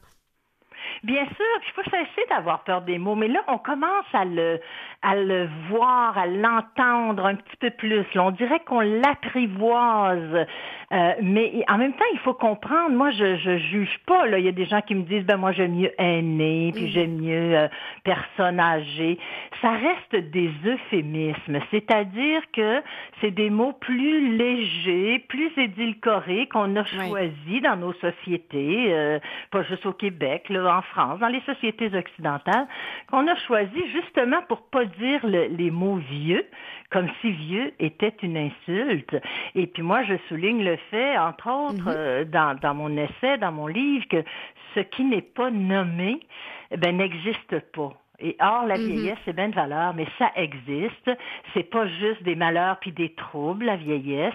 Bien sûr, il faut cesser d'avoir peur des mots, mais là, on commence à le, à le voir, à l'entendre un petit peu plus. on dirait qu'on l'apprivoise. Euh, mais en même temps, il faut comprendre, moi, je, je juge pas. Là. Il y a des gens qui me disent, ben moi, j'aime mieux aîné, puis j'aime mieux euh, personne âgée. Ça reste des euphémismes, c'est-à-dire que c'est des mots plus légers, plus édulcorés qu'on a choisis dans nos sociétés, euh, pas juste au Québec, là, en France, dans les sociétés occidentales, qu'on a choisi justement pour pas dire les mots vieux, comme si vieux était une insulte. Et puis moi, je souligne le fait, entre autres, mhm. euh, dans, dans mon essai, dans mon livre, que ce qui n'est pas nommé, eh ben, n'existe pas. Et or, la mhm. vieillesse, c'est bien de valeur, mais ça existe. C'est pas juste des malheurs puis des troubles, la vieillesse.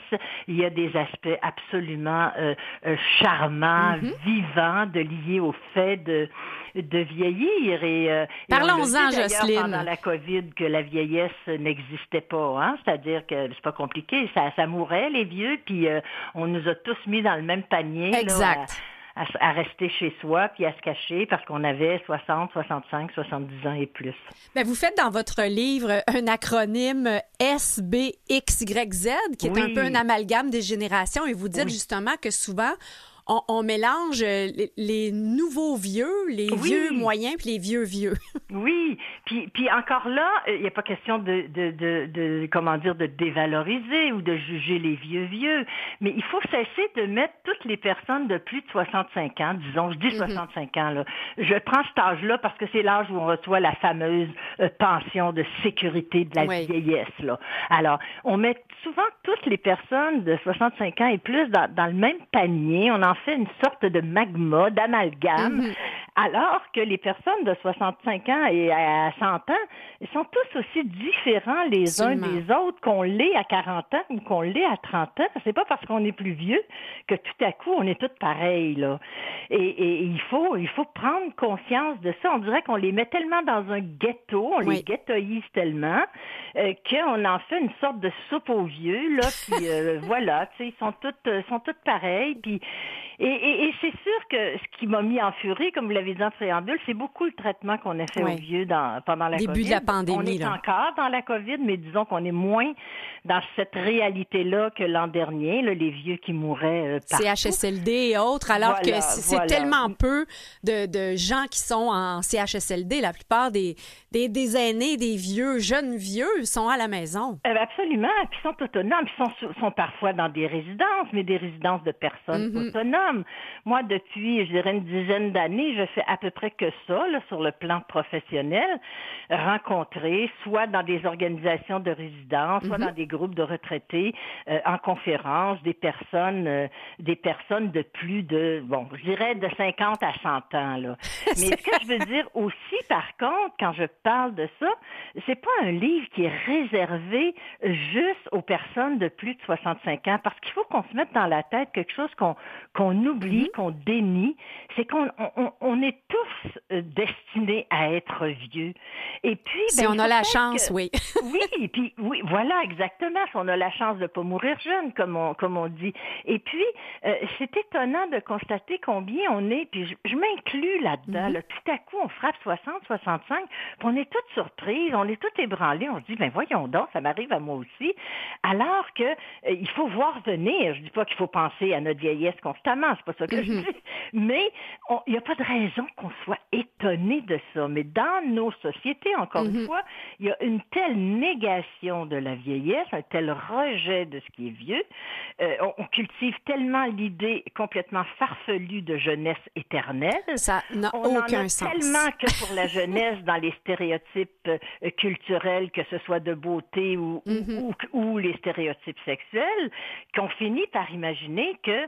Il y a des aspects absolument euh, euh, charmants, mhm. vivants, de liés au fait de de vieillir. Et, euh, Parlons-en, Jocelyne. Pendant la COVID, que la vieillesse n'existait pas. Hein? C'est-à-dire que c'est pas compliqué. Ça, ça mourait, les vieux, puis on nous a tous mis dans le même panier. Exact à, rester chez soi puis à se cacher parce qu'on avait 60, 65, 70 ans et plus. Bien, vous faites dans votre livre un acronyme SBXYZ qui est un peu un amalgame des générations et vous dites justement que souvent on, mélange euh, les, nouveaux vieux, les vieux moyens, puis les vieux vieux. oui, puis, puis encore là, euh, il n'y a pas question de, de, de, comment dire, de dévaloriser ou de juger les vieux vieux, mais il faut cesser de mettre toutes les personnes de plus de 65 ans, disons, je dis 65 mhm. ans, là. je prends cet âge-là parce que c'est l'âge où on reçoit la fameuse euh, pension de sécurité de la vieillesse. Là. Alors, on met souvent toutes les personnes de 65 ans et plus dans, dans le même panier, on en fait une sorte de magma, d'amalgame, mhm. Alors que les personnes de 65 ans et à 100 ans sont tous aussi différents les uns des autres qu'on l'est à 40 ans ou qu'on l'est à 30 ans. C'est pas parce qu'on est plus vieux que tout à coup on est tous pareils là. Et, il faut il faut prendre conscience de ça. On dirait qu'on les met tellement dans un ghetto, on les ghettoise tellement euh, qu'on en fait une sorte de soupe aux vieux là. Puis euh, voilà, tu sais, ils sont tous euh, sont tous pareils. Puis et, c'est sûr que ce qui m'a mis en furie, comme vous l'avez dit en préambule, c'est beaucoup le traitement qu'on a fait aux vieux dans, pendant la Début de la pandémie. On est encore dans la COVID, mais disons qu'on est moins dans cette réalité-là que l'an dernier, les vieux qui mouraient euh, partout. CHSLD et autres, alors que c'est tellement peu de, gens qui sont en CHSLD. La plupart des, des, aînés, des vieux, jeunes vieux sont à la maison. Ben, absolument, puis ils sont autonomes, ils sont, sont parfois dans des résidences, mais des résidences de personnes mm-hmm. autonomes. Moi, depuis, je dirais, une dizaine d'années, je fais à peu près que ça, sur le plan professionnel, rencontrer, soit dans des organisations de résidence, soit mm-hmm. dans des groupes de retraités euh, en conférence, des personnes, euh, des personnes de plus de, bon, je dirais de 50 à 100 ans. Là. Mais ce que je veux dire aussi, par contre, quand je parle de ça, c'est pas un livre qui est réservé juste aux personnes de plus de 65 ans, parce qu'il faut qu'on se mette dans la tête quelque chose qu'on qu'on oublie, mm-hmm. qu'on dénie, c'est qu'on on, est tous euh, destinés à être vieux. Et puis, si ben, on a la chance, oui. oui, et puis oui, voilà exactement si on a la chance de ne pas mourir jeune, comme on, comme on dit. Et puis, euh, c'est étonnant de constater combien on est, puis je, m'inclus là-dedans. Mhm. tout à coup, on frappe 60, 65, puis on est toutes surprises, on est toutes ébranlées, on se dit, ben voyons donc, ça m'arrive à moi aussi. Alors que euh, il faut voir venir. Je dis pas qu'il faut penser à notre vieillesse constamment, c'est pas ça que je mhm. dis, mais il n'y a pas de raison qu'on soit étonné de ça. Mais dans nos sociétés, encore une mhm. fois, il y a une telle négation de la vieillesse un tel rejet de ce qui est vieux. Euh, on, cultive tellement l'idée complètement farfelue de jeunesse éternelle. Ça n'a aucun sens. Tellement que pour la jeunesse, dans les stéréotypes euh, culturels, que ce soit de beauté ou, mm-hmm. ou les stéréotypes sexuels, qu'on finit par imaginer que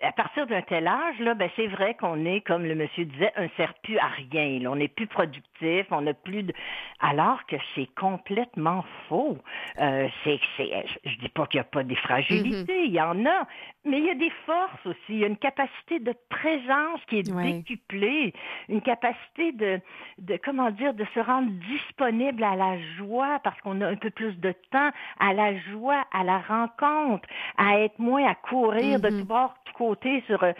à partir d'un tel âge, là, ben, c'est vrai qu'on est, comme le monsieur disait, un serpu à rien. On n'est plus productif, on n'a plus de... Alors que c'est complètement faux. Euh, c'est, c'est, je dis pas qu'il n'y a pas des fragilités, mm-hmm. il y en a, mais il y a des forces aussi. Il y a une capacité de présence qui est décuplée, une capacité de, de, comment dire, de se rendre disponible à la joie parce qu'on a un peu plus de temps, à la joie, à la rencontre, à être moins à courir de mm-hmm. tout bord, côté sur, euh,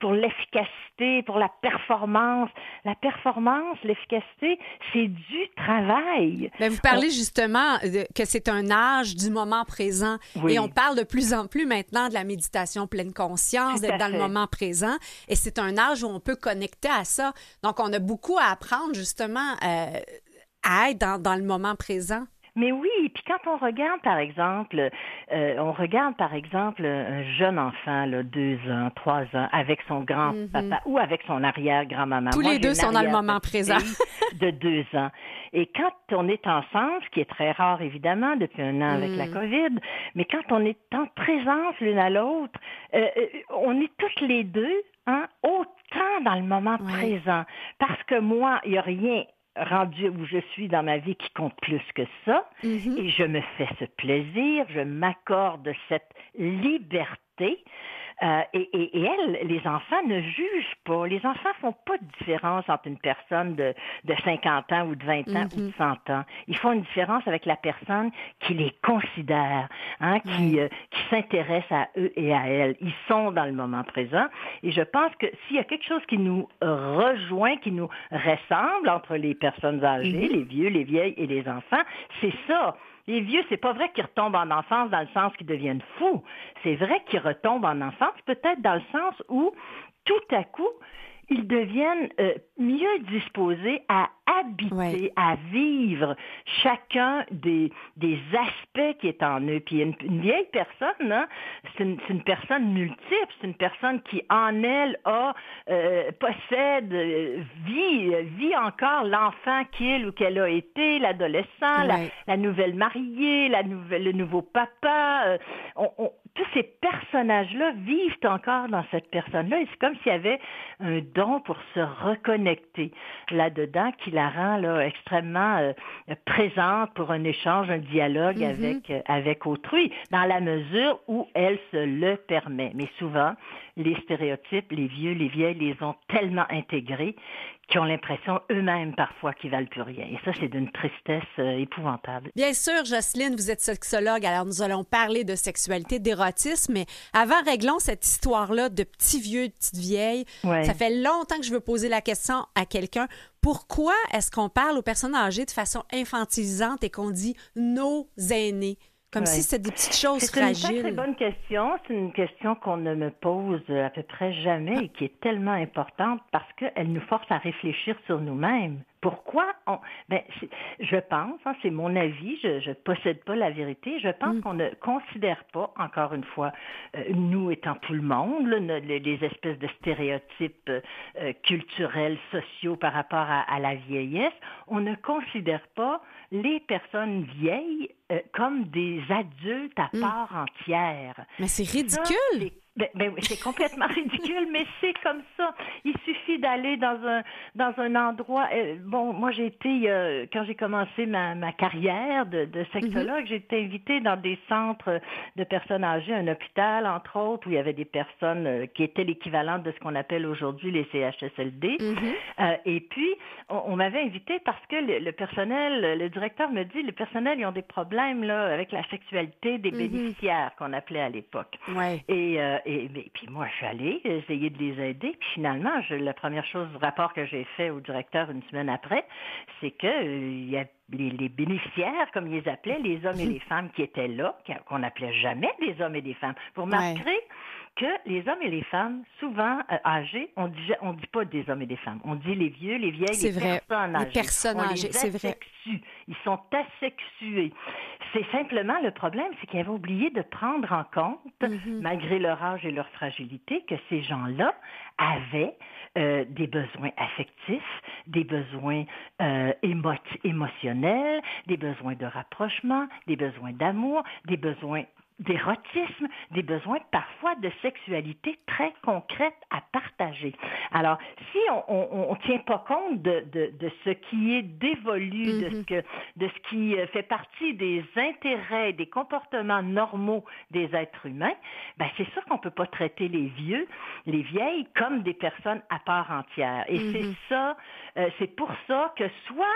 pour l'efficacité, pour la performance. La performance, l'efficacité, c'est du travail. Mais vous parlez justement que c'est un âge du moment présent. Et on parle de plus en plus maintenant de la méditation pleine conscience, d'être dans le moment présent. Et c'est un âge où on peut connecter à ça. Donc, on a beaucoup à apprendre justement euh, à être dans, dans le moment présent. Mais oui, puis quand on regarde, par exemple, euh, on regarde, par exemple, un jeune enfant, là, deux ans, trois ans, avec son grand-papa mhm. ou avec son arrière-grand-maman. Tous les deux sont dans le moment présent. de deux ans. Et quand on est ensemble, ce qui est très rare, évidemment, depuis un an avec la mm. COVID, mais quand on est en présence l'une à l'autre, euh, euh, on est toutes les deux, hein, autant dans le moment présent. Parce que moi, il n'y a rien rendu où je suis dans ma vie qui compte plus que ça, mm-hmm. et je me fais ce plaisir, je m'accorde cette liberté Euh, et, et, et, elles, les enfants ne jugent pas. Les enfants font pas de différence entre une personne de, de 50 ans ou de 20 ans ou de 100 mm-hmm. ans. Ils font une différence avec la personne qui les considère, hein, qui, euh, qui s'intéresse à eux et à elles. Ils sont dans le moment présent. Et je pense que s'il y a quelque chose qui nous rejoint, qui nous ressemble entre les personnes âgées, mm-hmm. les vieux, les vieilles et les enfants, c'est ça. Les vieux, c'est pas vrai qu'ils retombent en enfance dans le sens qu'ils deviennent fous. C'est vrai qu'ils retombent en enfance, peut-être dans le sens où tout à coup, ils deviennent euh, mieux disposés à habiter, à vivre chacun des, des aspects qui est en eux. Puis une, vieille personne, hein, c'est une, personne multiple, c'est une personne qui en elle a, euh, possède, vit, vit encore l'enfant qu'il ou qu'elle a été, l'adolescent, la, nouvelle mariée, la nouvelle, le nouveau papa. Euh, on, tous ces personnages-là vivent encore dans cette personne-là et c'est comme s'il y avait un don pour se reconnecter là-dedans qui la rend là, extrêmement euh, présente pour un échange, un dialogue mm-hmm. avec, euh, avec autrui, dans la mesure où elle se le permet. Mais souvent, les stéréotypes, les vieux, les vieilles les ont tellement intégrés qui ont l'impression eux-mêmes parfois qu'ils valent plus rien. Et ça, c'est d'une tristesse euh, épouvantable. Bien sûr, Jocelyne, vous êtes sexologue, alors nous allons parler de sexualité, d'érotisme, mais avant, réglons cette histoire-là de petits vieux, de petites vieilles. Ça fait longtemps que je veux poser la question à quelqu'un. Pourquoi est-ce qu'on parle aux personnes âgées de façon infantilisante et qu'on dit nos aînés? Comme si c'était des petites choses fragiles. C'est une très bonne question. C'est une question qu'on ne me pose à peu près jamais et qui est tellement importante parce qu'elle nous force à réfléchir sur nous-mêmes. Pourquoi on... Ben, je pense, hein, c'est mon avis, je ne possède pas la vérité, je pense mm. qu'on ne considère pas, encore une fois, euh, nous étant tout le monde, les, espèces de stéréotypes euh, culturels, sociaux par rapport à, la vieillesse, on ne considère pas les personnes vieilles euh, comme des adultes à mm. part entière. Mais c'est ridicule. Ben, ben, c'est complètement ridicule, mais c'est comme ça. Il suffit d'aller dans un dans un endroit. Euh, bon, moi j'ai été euh, quand j'ai commencé ma, ma carrière de, de sexologue, j'ai été invitée dans des centres de personnes âgées, un hôpital entre autres, où il y avait des personnes euh, qui étaient l'équivalent de ce qu'on appelle aujourd'hui les CHSLD. Mm-hmm. et puis on, m'avait invité parce que le, personnel, le directeur me dit, le personnel ils ont des problèmes là avec la sexualité des mm-hmm. bénéficiaires qu'on appelait à l'époque. Ouais. Et et, puis moi, je suis allée essayer de les aider. Puis finalement, je, la première chose, le rapport que j'ai fait au directeur une semaine après, c'est que euh, y a les, bénéficiaires, comme ils les appelaient, les hommes et les femmes qui étaient là, qu'on n'appelait jamais des hommes et des femmes. Pour marquer que les hommes et les femmes, souvent euh, âgés, on dit, on dit pas des hommes et des femmes. On dit les vieux, les vieilles, les personnes âgées. Les personnes âgées, c'est vrai. Ils sont asexués. C'est simplement le problème, c'est qu'ils avaient oublié de prendre en compte, mm-hmm. malgré leur âge et leur fragilité, que ces gens-là avaient euh, des besoins affectifs, des besoins euh, émotionnels, des besoins de rapprochement, des besoins d'amour, des besoins d'érotisme, des besoins parfois de sexualité très concrète à partager. Alors, si on ne tient pas compte de, de, de, ce qui est dévolu, de, ce mm-hmm. que, de ce qui euh, fait partie des intérêts, des comportements normaux des êtres humains, ben c'est sûr qu'on ne peut pas traiter les vieux, les vieilles comme des personnes à part entière. Et c'est mm-hmm. ça, euh, c'est pour ça que soit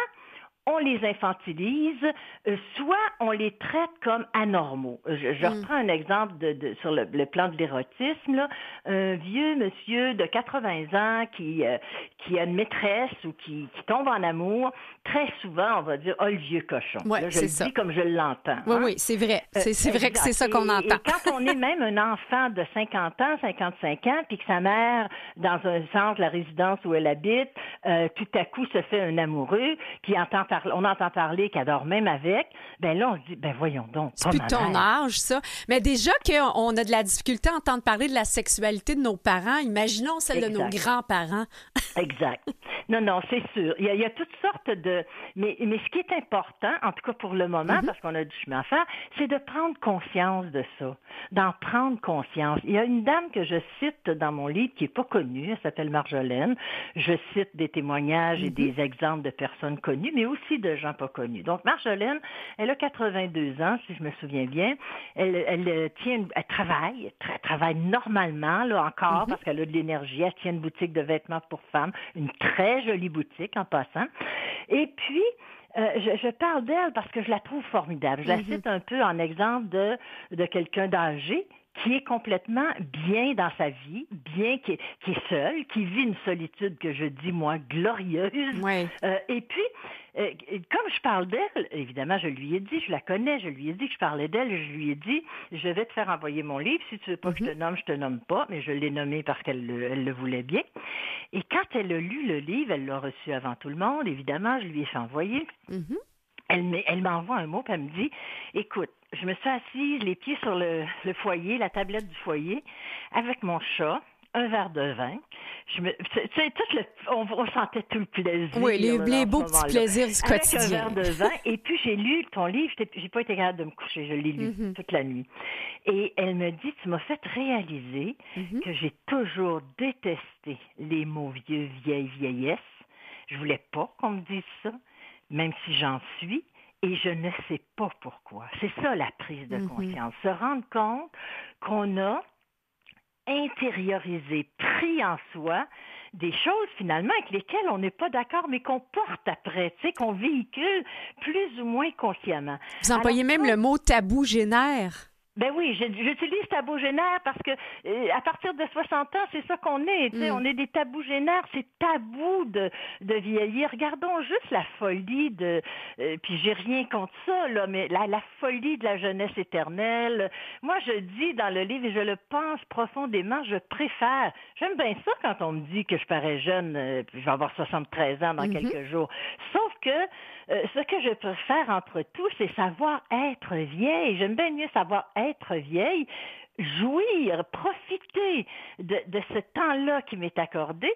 on les infantilise, euh, soit on les traite comme anormaux. Je, je mm. reprends un exemple de, de sur le, plan de l'érotisme. Un vieux monsieur de 80 ans qui, euh, qui a une maîtresse ou qui, qui, tombe en amour, très souvent, on va dire, oh, le vieux cochon. Ouais, je le ça. dis comme je l'entends. Oui, hein. oui, c'est vrai. Euh, c'est vrai que c'est ça qu'on entend. Et quand on est même un enfant de 50 ans, 55 ans, puis que sa mère, dans un centre, la résidence où elle habite, tout à coup se fait un amoureux, qui entend parler on entend parler qu'elle dort même avec, ben là, on se dit, ben voyons donc. C'est plus ton âge, ça. Mais déjà qu'on a de la difficulté à entendre parler de la sexualité de nos parents, imaginons celle de nos grands-parents. exact. Non, non, c'est sûr. Il y, a, toutes sortes de... Mais, mais ce qui est important, en tout cas pour le moment, mm-hmm. parce qu'on a du chemin à faire, c'est de prendre conscience de ça, d'en prendre conscience. Il y a une dame que je cite dans mon livre qui n'est pas connue, elle s'appelle Marjolaine. Je cite des témoignages et mm-hmm. des exemples de personnes connues, mais aussi aussi de gens pas connus. Donc, Marjolaine, elle a 82 ans, si je me souviens bien. Elle, elle tient, elle travaille, elle travaille normalement, là, encore, mhm. parce qu'elle a de l'énergie. Elle tient une boutique de vêtements pour femmes, une très jolie boutique en passant. Et puis, euh, je, parle d'elle parce que je la trouve formidable. Je la mhm. cite un peu en exemple de, de quelqu'un d'âgé qui est complètement bien dans sa vie, bien qui est, qui est seul, qui vit une solitude que je dis moi glorieuse. Euh, et puis, euh, comme je parle d'elle, évidemment, je lui ai dit, je la connais, je lui ai dit que je parlais d'elle, je lui ai dit, je vais te faire envoyer mon livre. Si tu veux pas que je te mhm. nomme, je te nomme pas, mais je l'ai nommé parce qu'elle elle le voulait bien. Et quand elle a lu le livre, elle l'a reçu avant tout le monde, évidemment, je lui ai fait envoyer. Mhm. Elle m'envoie un mot, puis elle me dit, écoute, je me suis assise, les pieds sur le, foyer, la tablette du foyer, avec mon chat, un verre de vin. Je me, tout le, on, sentait tout le plaisir. Oui, les, beaux petits plaisirs du quotidien. un verre de vin. et puis, j'ai lu ton livre. J'ai pas été capable de me coucher. Je l'ai lu mm-hmm. toute la nuit. Et elle me dit, tu m'as fait réaliser mm-hmm. que j'ai toujours détesté les mots vieux, vieille, vieillesse. Je voulais pas qu'on me dise ça, même si j'en suis et je ne sais pas pourquoi. C'est ça la prise de mhm. conscience. Se rendre compte qu'on a intériorisé, pris en soi des choses finalement avec lesquelles on n'est pas d'accord, mais qu'on porte après, tu sais, qu'on véhicule plus ou moins consciemment. Vous employez même le mot tabou génère. Ben oui, j'utilise tabou génère parce que euh, à partir de 60 ans, c'est ça qu'on est. Mm. On est des tabous génères. C'est tabou de, de vieillir. Regardons juste la folie de. Euh, puis j'ai rien contre ça, là, mais la, la folie de la jeunesse éternelle. Moi, je dis dans le livre et je le pense profondément. Je préfère. J'aime bien ça quand on me dit que je parais jeune. Euh, je vais avoir 73 ans dans mm-hmm. quelques jours. Sauf que euh, ce que je préfère entre tous, c'est savoir être vieille. J'aime bien mieux savoir être vieille jouir, profiter de, de ce temps-là qui m'est accordé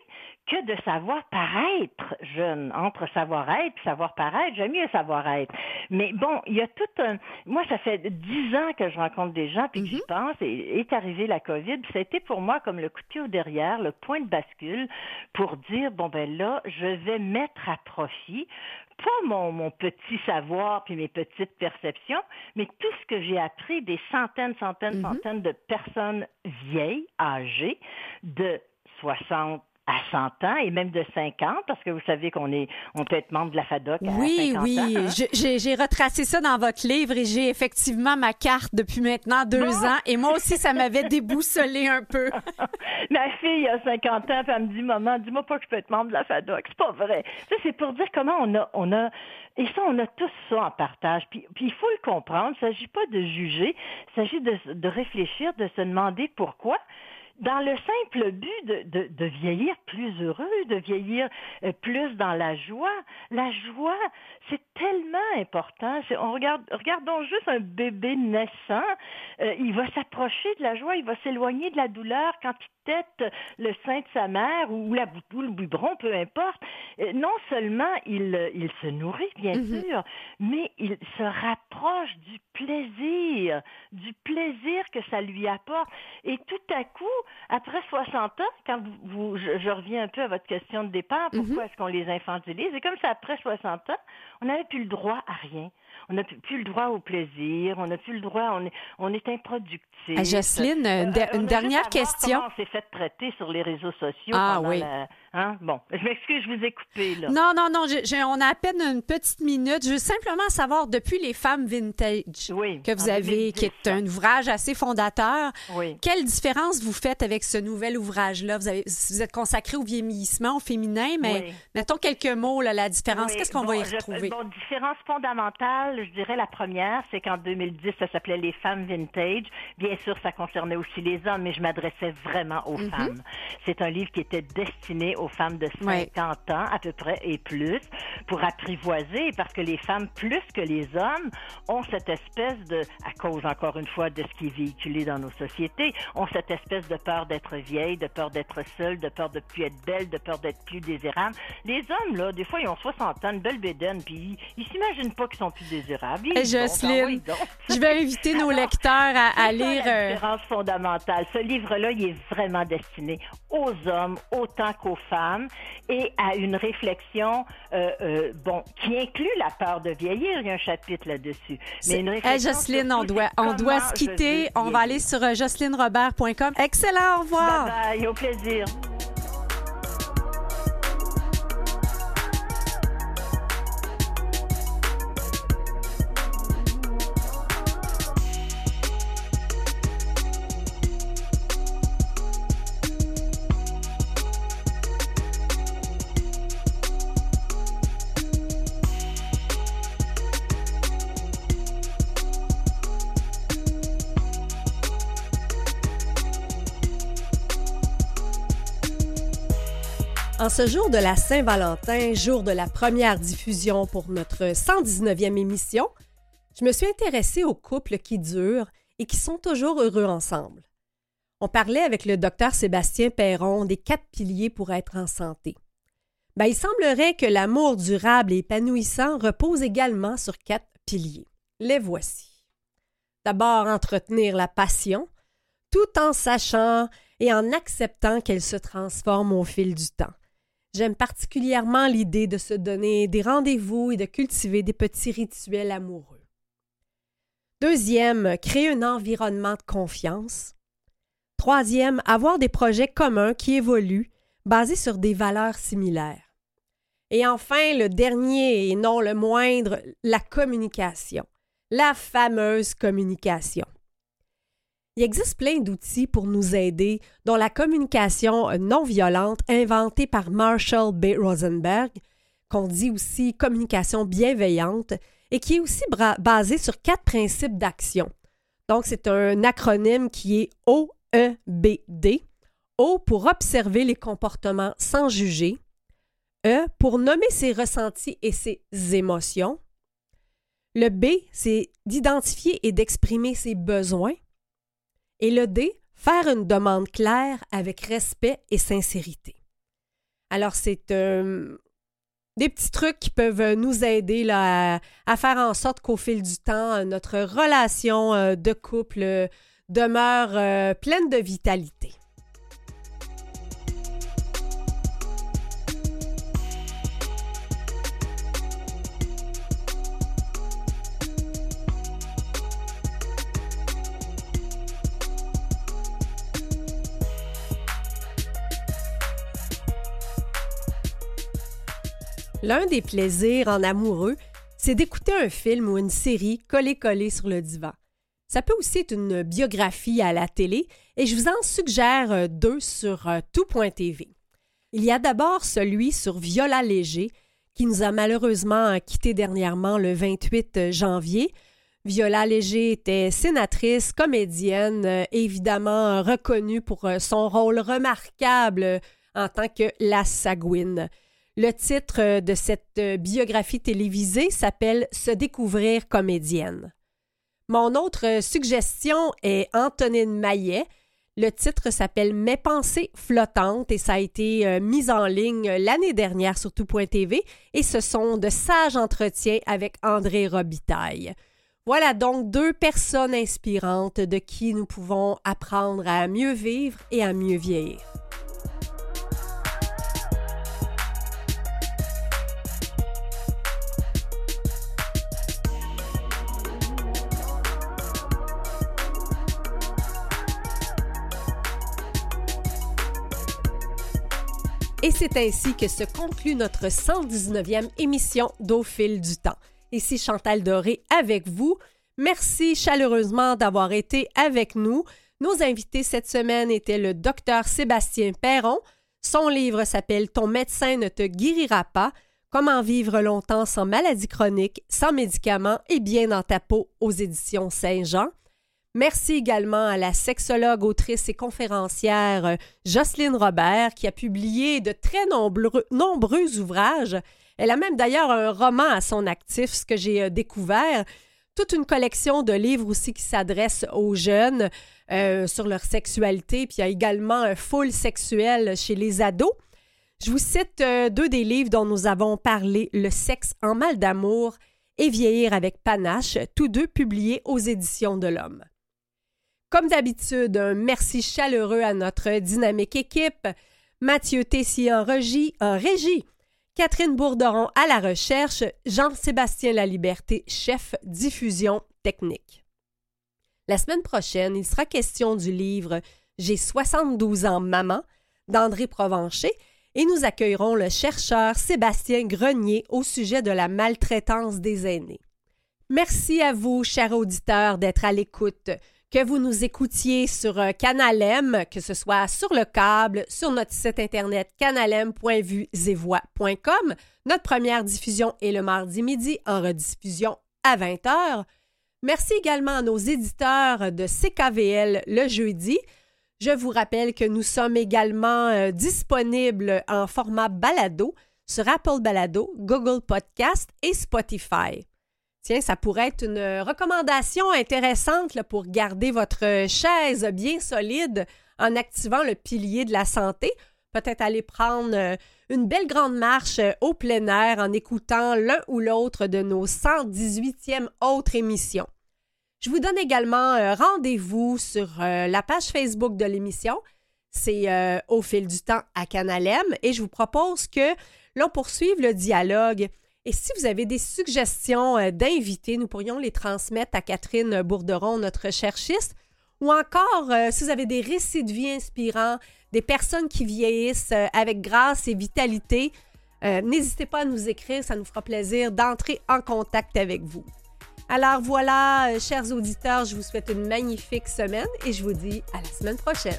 que de savoir paraître jeune. Entre savoir-être et savoir paraître, j'aime mieux savoir-être. Mais bon, il y a tout un... Moi, ça fait dix ans que je rencontre des gens, puis que mhm. pense, et est arrivé la COVID. C'était pour moi comme le coup de pied au derrière, le point de bascule pour dire, bon ben là, je vais mettre à profit pas mon, mon, petit savoir puis mes petites perceptions, mais tout ce que j'ai appris des centaines, centaines, mhm. centaines de personnes vieilles, âgées, de 60 à 100 ans et même de 50, parce que vous savez qu'on est, on peut être membre de la FADOC à oui, 50 oui. ans. Oui, hein? oui. J'ai retracé ça dans votre livre et j'ai effectivement ma carte depuis maintenant deux ans. Et moi aussi, ça m'avait déboussolé un peu. ma fille a 50 ans, puis elle me dit, maman, dis-moi pas que je peux être membre de la FADOC. C'est pas vrai. Ça, c'est pour dire comment on a, on a, et ça, on a tous ça en partage. Puis, puis il faut le comprendre. Il ne s'agit pas de juger. Il s'agit de, de réfléchir, de se demander pourquoi dans le simple but de, de, de, vieillir plus heureux, de vieillir euh, plus dans la joie. La joie, c'est tellement important. On regarde, regardons juste un bébé naissant. Euh, il va s'approcher de la joie, il va s'éloigner de la douleur quand il tête le sein de sa mère ou la ou le biberon, peu importe. Euh, non seulement il, il se nourrit, bien mm-hmm. sûr, mais il se rapproche du plaisir, du plaisir que ça lui apporte. Et tout à coup, après 60 ans, quand vous, je, reviens un peu à votre question de départ, pourquoi mm-hmm. est-ce qu'on les infantilise? Et comme ça, après 60 ans, on n'avait plus le droit à rien on n'a plus le droit au plaisir, on n'a plus le droit, on est, on est improductif. Ah, Jocelyne, une, euh, dernière question. On s'est fait traiter sur les réseaux sociaux ah, oui. Hein? Bon, je m'excuse, je vous ai coupé. Là. Non, non, non, on a à peine une petite minute. Je veux simplement savoir, depuis Les Femmes Vintage que vous avez, qui est un ouvrage assez fondateur, quelle différence vous faites avec ce nouvel ouvrage-là? Vous, vous êtes consacré au vieillissement, au féminin, mais mettons quelques mots, là, la différence. Qu'est-ce qu'on va y retrouver? bon, différence fondamentale, je dirais la première, c'est qu'en 2010, ça s'appelait Les Femmes Vintage. Bien sûr, ça concernait aussi les hommes, mais je m'adressais vraiment aux mm-hmm. femmes. C'est un livre qui était destiné aux femmes de 50 ans à peu près et plus pour apprivoiser parce que les femmes plus que les hommes ont cette espèce de, à cause encore une fois de ce qui est véhiculé dans nos sociétés, ont cette espèce de peur d'être vieille, de peur d'être seule, de peur de plus être belle, de peur d'être plus désirable. Les hommes, là, des fois, ils ont 60 ans, une belle bédaine, puis ils, s'imaginent pas qu'ils sont plus indésirable. Hey, Jocelyne, je vais inviter nos lecteurs à, lire. La euh, différence fondamentale? Ce livre-là, il est vraiment destiné aux hommes autant qu'aux femmes et à une réflexion, euh, euh, bon, qui inclut la peur de vieillir. Il y a un chapitre là-dessus. Mais une réflexion. Jocelyne, on doit, on doit se quitter. On va aller sur jocelynrobert.com. Excellent, au revoir. Bye bye, au plaisir. Ce jour de la Saint-Valentin, jour de la première diffusion pour notre 119e émission, je me suis intéressée aux couples qui durent et qui sont toujours heureux ensemble. On parlait avec le docteur Sébastien Perron des quatre piliers pour être en santé. Ben, il semblerait que l'amour durable et épanouissant repose également sur quatre piliers. Les voici. D'abord, entretenir la passion, tout en sachant et en acceptant qu'elle se transforme au fil du temps. J'aime particulièrement l'idée de se donner des rendez-vous et de cultiver des petits rituels amoureux. Deuxième, créer un environnement de confiance. Troisième, avoir des projets communs qui évoluent, basés sur des valeurs similaires. Et enfin, le dernier et non le moindre, la communication, la fameuse communication. Il existe plein d'outils pour nous aider, dont la communication non violente inventée par Marshall B. Rosenberg, qu'on dit aussi communication bienveillante, et qui est aussi basée sur quatre principes d'action. Donc, c'est un acronyme qui est OEBD. O pour observer les comportements sans juger. E pour nommer ses ressentis et ses émotions. Le B, c'est d'identifier et d'exprimer ses besoins. Et le D, faire une demande claire avec respect et sincérité. Alors, c'est euh, des petits trucs qui peuvent nous aider à, faire en sorte qu'au fil du temps, notre relation euh, de couple demeure euh, pleine de vitalité. L'un des plaisirs en amoureux, c'est d'écouter un film ou une série collé-collé sur le divan. Ça peut aussi être une biographie à la télé et je vous en suggère euh, deux sur euh, tout.tv. Il y a d'abord celui sur Viola Léger qui nous a malheureusement euh, quitté dernièrement le 28 janvier. Viola Léger était sénatrice, comédienne, évidemment reconnue pour son rôle remarquable en tant que la Sagouine. Le titre euh, de cette euh, biographie télévisée s'appelle Se découvrir comédienne. Mon autre euh, suggestion est Antonine Maillet. Le titre s'appelle Mes pensées flottantes et ça a été mis en ligne l'année dernière sur tout.tv et ce sont de sages entretiens avec André Robitaille. Voilà donc deux personnes inspirantes de qui nous pouvons apprendre à mieux vivre et à mieux vieillir. C'est ainsi que se conclut notre 119e émission d'Au fil du temps. Ici Chantal Doré avec vous. Merci chaleureusement d'avoir été avec nous. Nos invités cette semaine étaient le docteur Sébastien Perron. Son livre s'appelle Ton médecin ne te guérira pas. Comment vivre longtemps sans maladie chronique, sans médicaments et bien dans ta peau aux éditions Saint-Jean. Merci également à la sexologue, autrice et conférencière euh, Jocelyne Robert qui a publié de très nombreux, ouvrages. Elle a même d'ailleurs un roman à son actif, ce que j'ai euh, découvert. Toute une collection de livres aussi qui s'adressent aux jeunes euh, sur leur sexualité. Puis il y a également un full sexuel chez les ados. Je vous cite deux des livres dont nous avons parlé, Le sexe en mal d'amour et Vieillir avec panache, tous deux publiés aux éditions de l'Homme. Comme d'habitude, un merci chaleureux à notre dynamique équipe, Mathieu Tessier en régie, en régie, Catherine Bourderon à la recherche, Jean-Sébastien Laliberté, chef diffusion technique. La semaine prochaine, il sera question du livre J'ai 72 ans, maman d'André Provencher et nous accueillerons le chercheur Sébastien Grenier au sujet de la maltraitance des aînés. Merci à vous, chers auditeurs, d'être à l'écoute. Que vous nous écoutiez sur euh, Canal M, que ce soit sur le câble, sur notre site internet canalem.vuesetvoix.com. Notre première diffusion est le mardi midi en rediffusion à 20h. Merci également à nos éditeurs de CKVL le jeudi. Je vous rappelle que nous sommes également euh, disponibles en format balado sur Apple Balado, Google Podcast et Spotify. Tiens, ça pourrait être une recommandation intéressante pour garder votre chaise bien solide en activant le pilier de la santé. Peut-être aller prendre euh, une belle grande marche euh, au plein air en écoutant l'un ou l'autre de nos 118e autres émissions. Je vous donne également euh, rendez-vous sur euh, la page Facebook de l'émission. C'est euh, Au fil du temps à Canalem et je vous propose que l'on poursuive le dialogue. Et si vous avez des suggestions d'invités, nous pourrions les transmettre à Catherine Bourderon, notre cherchiste, ou encore si vous avez des récits de vie inspirants, des personnes qui vieillissent avec grâce et vitalité, n'hésitez pas à nous écrire, ça nous fera plaisir d'entrer en contact avec vous. Alors voilà, euh, chers auditeurs, je vous souhaite une magnifique semaine et je vous dis à la semaine prochaine.